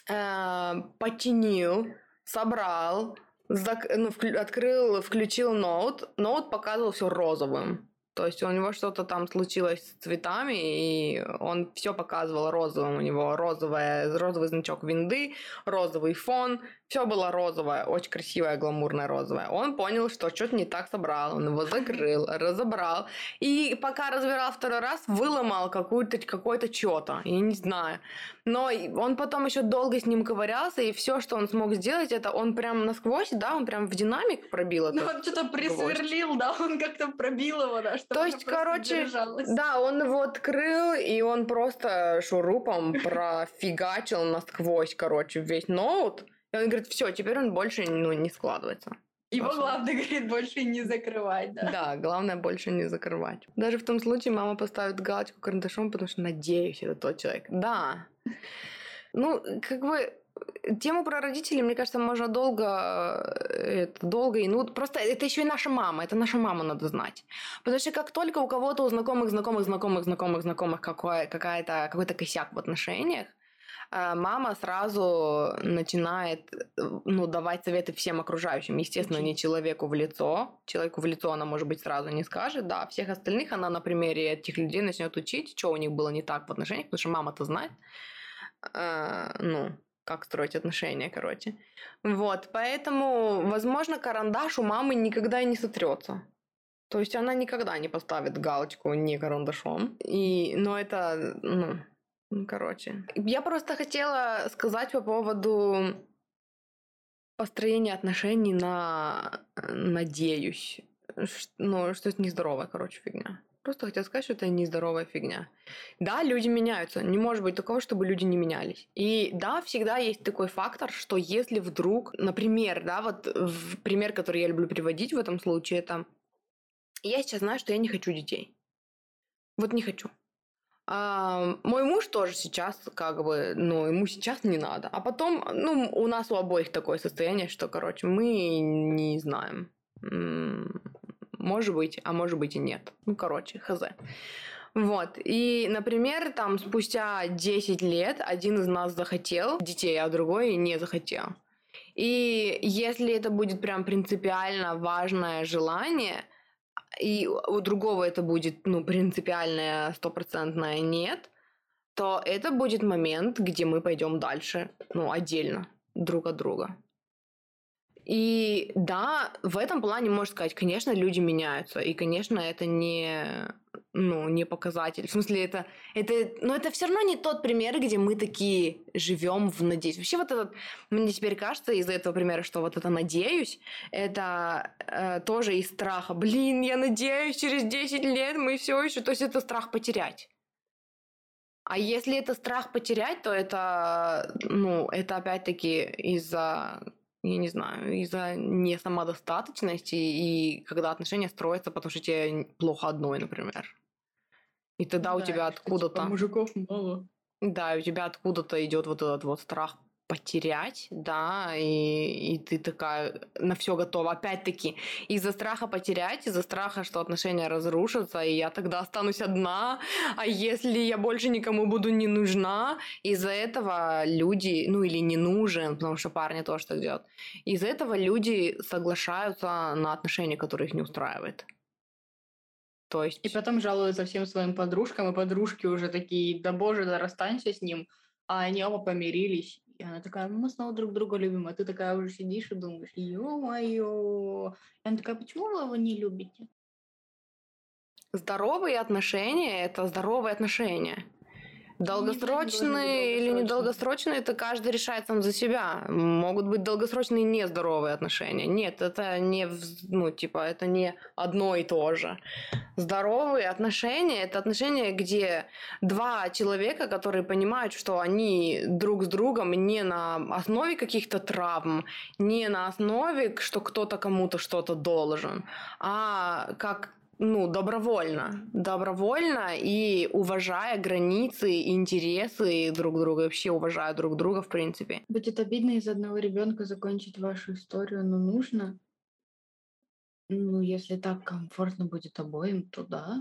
э, починил, собрал, зак- ну, вклю- открыл, включил ноут. Ноут показывал все розовым. То есть у него что-то там случилось с цветами, и он все показывал розовым. У него розовая, розовый значок винды, розовый фон. Все было розовое, очень красивое, гламурное розовое. Он понял, что что-то не так собрал. Он его закрыл, разобрал. И пока разбирал второй раз, выломал какую-то, какое-то что-то. Я не знаю. Но он потом еще долго с ним ковырялся, и все, что он смог сделать, это он прям насквозь, да, он прям в динамик пробил Ну, это. он что-то присверлил, да, он как-то пробил его, да, чтобы То есть, короче, держалось. Да, он его открыл, и он просто шурупом профигачил насквозь, короче, весь ноут. И он говорит, все, теперь он больше ну, не складывается. Его Пошел. главное, говорит, больше не закрывать, да. Да, главное больше не закрывать. Даже в том случае мама поставит галочку карандашом, потому что надеюсь, это тот человек. Да. Ну, как бы тему про родителей, мне кажется, можно долго, э, это, долго и ну просто это еще и наша мама, это наша мама надо знать, потому что как только у кого-то у знакомых, знакомых, знакомых, знакомых, знакомых какой, какая-то какой-то косяк в отношениях, э, мама сразу начинает ну, давать советы всем окружающим. Естественно, не человеку в лицо. Человеку в лицо она, может быть, сразу не скажет. Да, всех остальных она на примере этих людей начнет учить, что у них было не так в отношениях, потому что мама-то знает. Э, ну, как строить отношения, короче. Вот, поэтому, возможно, карандаш у мамы никогда и не сотрется. То есть она никогда не поставит галочку не карандашом. И, но это, ну, ну, короче. Я просто хотела сказать по поводу построения отношений на «надеюсь». Ну, что это нездоровая, короче, фигня. Просто хотела сказать, что это нездоровая фигня. Да, люди меняются. Не может быть такого, чтобы люди не менялись. И да, всегда есть такой фактор, что если вдруг, например, да, вот пример, который я люблю приводить в этом случае, это я сейчас знаю, что я не хочу детей. Вот не хочу. А, мой муж тоже сейчас, как бы, ну, ему сейчас не надо. А потом, ну, у нас у обоих такое состояние, что, короче, мы не знаем. Может быть, а может быть и нет. Ну, короче, хз. Вот. И, например, там спустя 10 лет один из нас захотел детей, а другой не захотел. И если это будет прям принципиально важное желание, и у другого это будет, ну, принципиальное, стопроцентное нет, то это будет момент, где мы пойдем дальше, ну, отдельно, друг от друга. И да, в этом плане можно сказать, конечно, люди меняются, и, конечно, это не, ну, не показатель. В смысле, это, это, но это все равно не тот пример, где мы такие живем в надеюсь. Вообще вот этот, мне теперь кажется из-за этого примера, что вот это надеюсь, это э, тоже из страха. Блин, я надеюсь, через 10 лет мы все еще, то есть это страх потерять. А если это страх потерять, то это, ну, это опять-таки из-за я не знаю, из-за не самодостаточности и когда отношения строятся, потому что тебе плохо одной, например. И тогда да, у тебя откуда-то... Типа, мужиков мало. Да, у тебя откуда-то идет вот этот вот страх потерять, да, и, и ты такая на все готова. Опять-таки, из-за страха потерять, из-за страха, что отношения разрушатся, и я тогда останусь одна, а если я больше никому буду не нужна, из-за этого люди, ну или не нужен, потому что парни тоже так делают, из-за этого люди соглашаются на отношения, которые их не устраивают. То есть... И потом жалуются всем своим подружкам, и подружки уже такие, да боже, да расстанься с ним, а они оба помирились, и она такая, мы снова друг друга любим, а ты такая уже сидишь и думаешь, ё-моё. И она такая, почему вы его не любите? Здоровые отношения – это здоровые отношения. Долгосрочные или недолгосрочные, это каждый решает сам за себя. Могут быть долгосрочные нездоровые отношения. Нет, это не, ну, типа, это не одно и то же. Здоровые отношения – это отношения, где два человека, которые понимают, что они друг с другом не на основе каких-то травм, не на основе, что кто-то кому-то что-то должен, а как ну, добровольно. Добровольно и уважая границы интересы друг друга, вообще уважая друг друга, в принципе. Будет обидно из одного ребенка закончить вашу историю, но нужно. Ну, если так комфортно будет обоим, то да.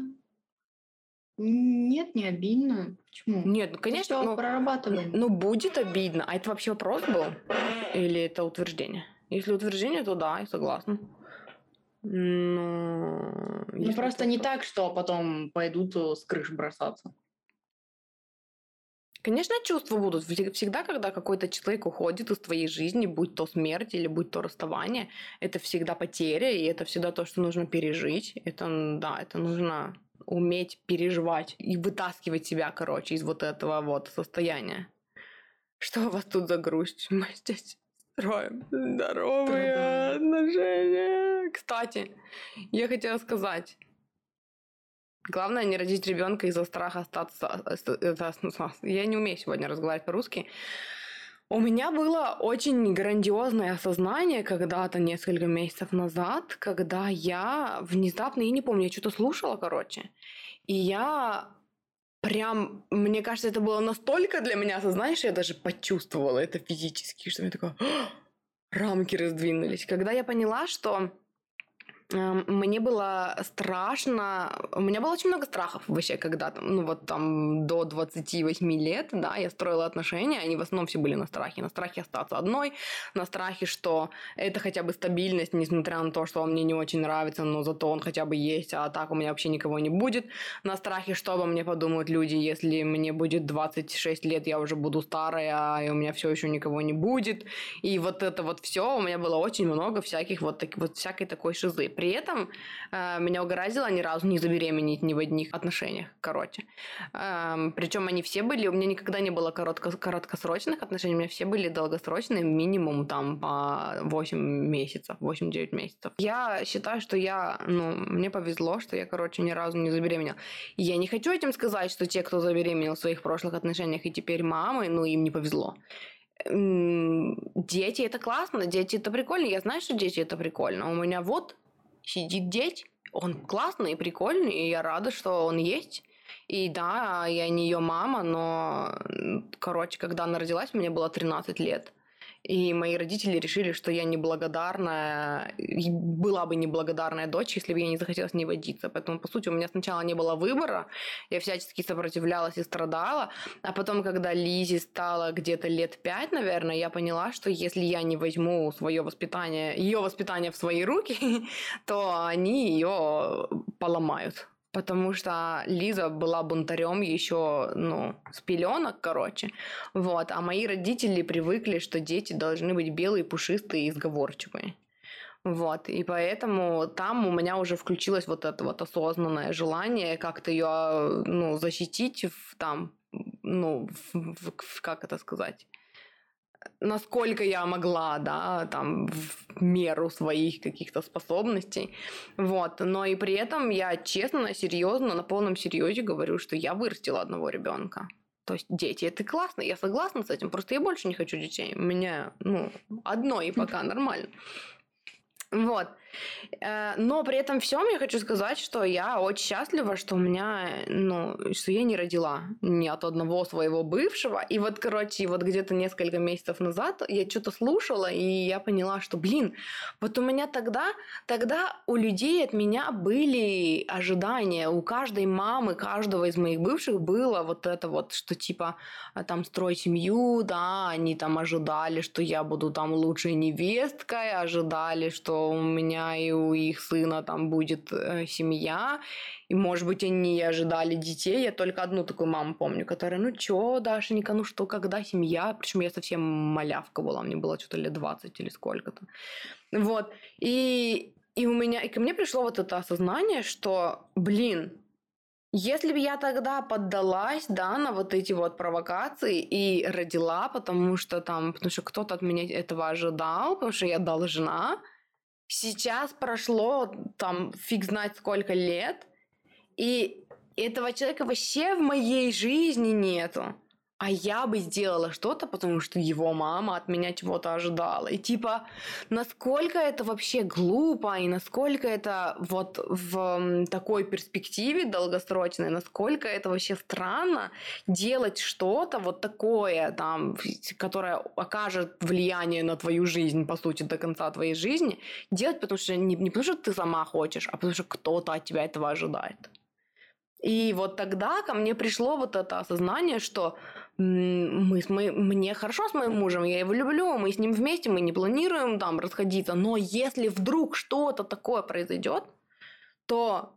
Нет, не обидно. Почему? Нет, ну, конечно, но, прорабатываем. Ну, будет обидно. А это вообще вопрос был? Или это утверждение? Если утверждение, то да, я согласна. Но... Ну, просто не так, что потом пойдут э, с крыш бросаться. Конечно, чувства будут. Всегда, когда какой-то человек уходит из твоей жизни, будь то смерть или будь то расставание, это всегда потеря, и это всегда то, что нужно пережить. Это, да, это нужно уметь переживать и вытаскивать себя, короче, из вот этого вот состояния. Что у вас тут за грусть? Мы здесь строим здоровые отношения. Кстати, я хотела сказать, Главное не родить ребенка из-за страха остаться. Я не умею сегодня разговаривать по-русски. У меня было очень грандиозное осознание когда-то, несколько месяцев назад, когда я внезапно, я не помню, я что-то слушала, короче, и я прям, мне кажется, это было настолько для меня осознание, что я даже почувствовала это физически, что мне такое, рамки раздвинулись. Когда я поняла, что мне было страшно, у меня было очень много страхов вообще когда-то, ну вот там до 28 лет, да, я строила отношения, они в основном все были на страхе, на страхе остаться одной, на страхе, что это хотя бы стабильность, несмотря на то, что он мне не очень нравится, но зато он хотя бы есть, а так у меня вообще никого не будет, на страхе, что обо мне подумают люди, если мне будет 26 лет, я уже буду старая, и у меня все еще никого не будет, и вот это вот все, у меня было очень много всяких вот, так, вот всякой такой шизы при этом э, меня угораздило ни разу не забеременеть ни в одних отношениях, короче. Э, причем они все были, у меня никогда не было коротко, короткосрочных отношений, у меня все были долгосрочные, минимум там по 8 месяцев, 8-9 месяцев. Я считаю, что я, ну, мне повезло, что я, короче, ни разу не забеременела. я не хочу этим сказать, что те, кто забеременел в своих прошлых отношениях и теперь мамы, ну, им не повезло дети это классно, дети это прикольно. Я знаю, что дети это прикольно. У меня вот сидит деть. Он классный, прикольный, и я рада, что он есть. И да, я не ее мама, но, короче, когда она родилась, мне было 13 лет. И мои родители решили, что я неблагодарная, была бы неблагодарная дочь, если бы я не захотела с ней водиться. Поэтому, по сути, у меня сначала не было выбора, я всячески сопротивлялась и страдала. А потом, когда Лизе стало где-то лет пять, наверное, я поняла, что если я не возьму свое воспитание, ее воспитание в свои руки, то они ее поломают потому что Лиза была бунтарем еще, ну, с пеленок, короче. Вот, а мои родители привыкли, что дети должны быть белые, пушистые и сговорчивые. Вот, и поэтому там у меня уже включилось вот это вот осознанное желание как-то ее, ну, защитить в, там, ну, в, в, как это сказать, насколько я могла, да, там, в меру своих каких-то способностей, вот, но и при этом я честно, серьезно, на полном серьезе говорю, что я вырастила одного ребенка. То есть дети, это классно, я согласна с этим, просто я больше не хочу детей. У меня, ну, одно и пока нормально. Вот. Э, но при этом всем я хочу сказать, что я очень счастлива, что у меня, ну, что я не родила ни от одного своего бывшего. И вот, короче, вот где-то несколько месяцев назад я что-то слушала, и я поняла, что, блин, вот у меня тогда, тогда у людей от меня были ожидания. У каждой мамы, каждого из моих бывших было вот это вот, что типа а, там строить семью, да, они там ожидали, что я буду там лучшей невесткой, ожидали, что у меня и у их сына там будет э, семья, и, может быть, они не ожидали детей. Я только одну такую маму помню, которая, ну чё, Дашенька, ну что, когда семья? Причем я совсем малявка была, мне было что-то лет 20 или сколько-то. Вот. И, и у меня, и ко мне пришло вот это осознание, что, блин, если бы я тогда поддалась, да, на вот эти вот провокации и родила, потому что там, потому что кто-то от меня этого ожидал, потому что я должна, Сейчас прошло там фиг знать сколько лет, и этого человека вообще в моей жизни нету а я бы сделала что-то, потому что его мама от меня чего-то ожидала. И типа, насколько это вообще глупо, и насколько это вот в такой перспективе долгосрочной, насколько это вообще странно делать что-то вот такое, там, которое окажет влияние на твою жизнь, по сути, до конца твоей жизни, делать, потому что не, не потому что ты сама хочешь, а потому что кто-то от тебя этого ожидает. И вот тогда ко мне пришло вот это осознание, что мы моим, мне хорошо с моим мужем, я его люблю, мы с ним вместе, мы не планируем там расходиться, но если вдруг что-то такое произойдет, то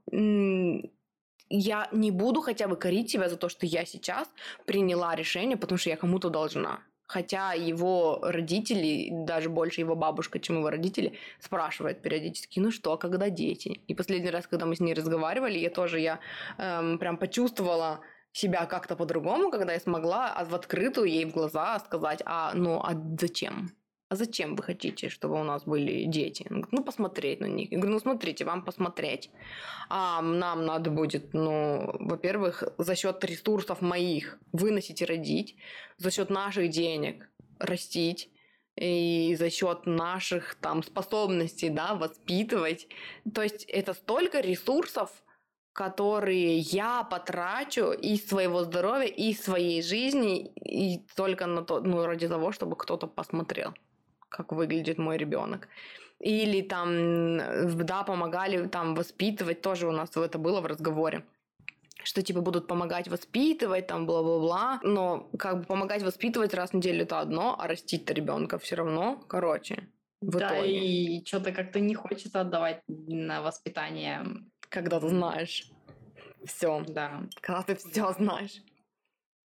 я не буду хотя бы корить себя за то, что я сейчас приняла решение, потому что я кому-то должна. Хотя его родители, даже больше его бабушка, чем его родители, спрашивают периодически, ну что, а когда дети? И последний раз, когда мы с ней разговаривали, я тоже, я эм, прям почувствовала, себя как-то по-другому, когда я смогла в открытую ей в глаза сказать, а ну а зачем? А зачем вы хотите, чтобы у нас были дети? ну, посмотреть на них. Я говорю, ну, смотрите, вам посмотреть. А нам надо будет, ну, во-первых, за счет ресурсов моих выносить и родить, за счет наших денег растить, и за счет наших там способностей, да, воспитывать. То есть это столько ресурсов, которые я потрачу из своего здоровья, из своей жизни, и только на то, ну, ради того, чтобы кто-то посмотрел, как выглядит мой ребенок. Или там, да, помогали там воспитывать, тоже у нас это было в разговоре что типа будут помогать воспитывать, там бла-бла-бла. Но как бы помогать воспитывать раз в неделю это одно, а растить-то ребенка все равно, короче. В да, итоге. и что-то как-то не хочется отдавать на воспитание когда ты знаешь все. Да. Когда ты все знаешь.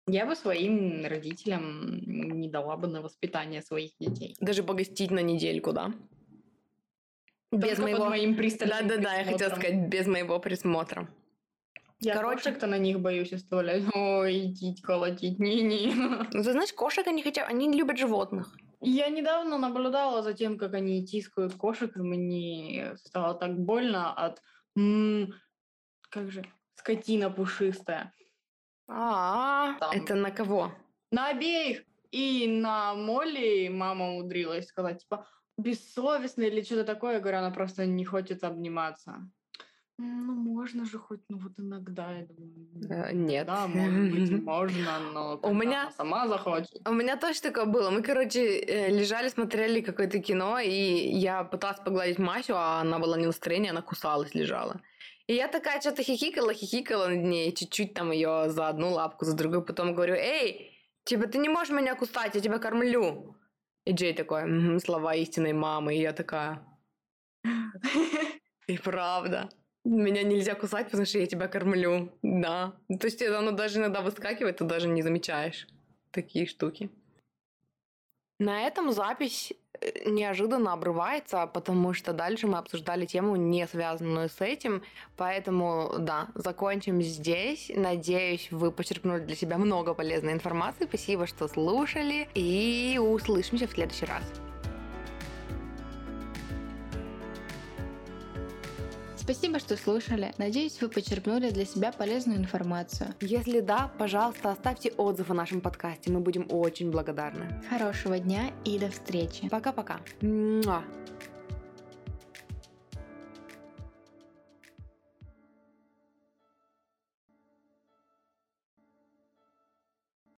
Я бы своим родителям не дала бы на воспитание своих детей. Даже погостить на недельку, да? Без Только моего... под моим пристальным Да-да-да, я хотела сказать, без моего присмотра. Я Короче... кошек-то на них боюсь оставлять. Ой, идти колотить, не-не. Ну, ты знаешь, кошек они хотят, они любят животных. Я недавно наблюдала за тем, как они тискают кошек, и мне стало так больно от М, как же, скотина пушистая. А, это на кого? На обеих. И на Молли мама умудрилась сказать, типа, бессовестно или что-то такое. Я говорю, она просто не хочет обниматься. Ну, можно же хоть, ну, вот иногда, я думаю. Э, нет. Да, может быть, можно, но у меня сама захочет. У меня тоже такое было. Мы, короче, э, лежали, смотрели какое-то кино, и я пыталась погладить Масю, а она была не настроение, она кусалась, лежала. И я такая что-то хихикала, хихикала над ней, чуть-чуть там ее за одну лапку, за другую, потом говорю, эй, типа, ты не можешь меня кусать, я тебя кормлю. И Джей такой, слова истинной мамы, и я такая, и правда меня нельзя кусать, потому что я тебя кормлю. Да. То есть оно даже иногда выскакивает, ты даже не замечаешь такие штуки. На этом запись э, неожиданно обрывается, потому что дальше мы обсуждали тему, не связанную с этим. Поэтому, да, закончим здесь. Надеюсь, вы почерпнули для себя много полезной информации. Спасибо, что слушали. И услышимся в следующий раз. Спасибо, что слушали. Надеюсь, вы почерпнули для себя полезную информацию. Если да, пожалуйста, оставьте отзыв о нашем подкасте. Мы будем очень благодарны. Хорошего дня и до встречи. Пока-пока.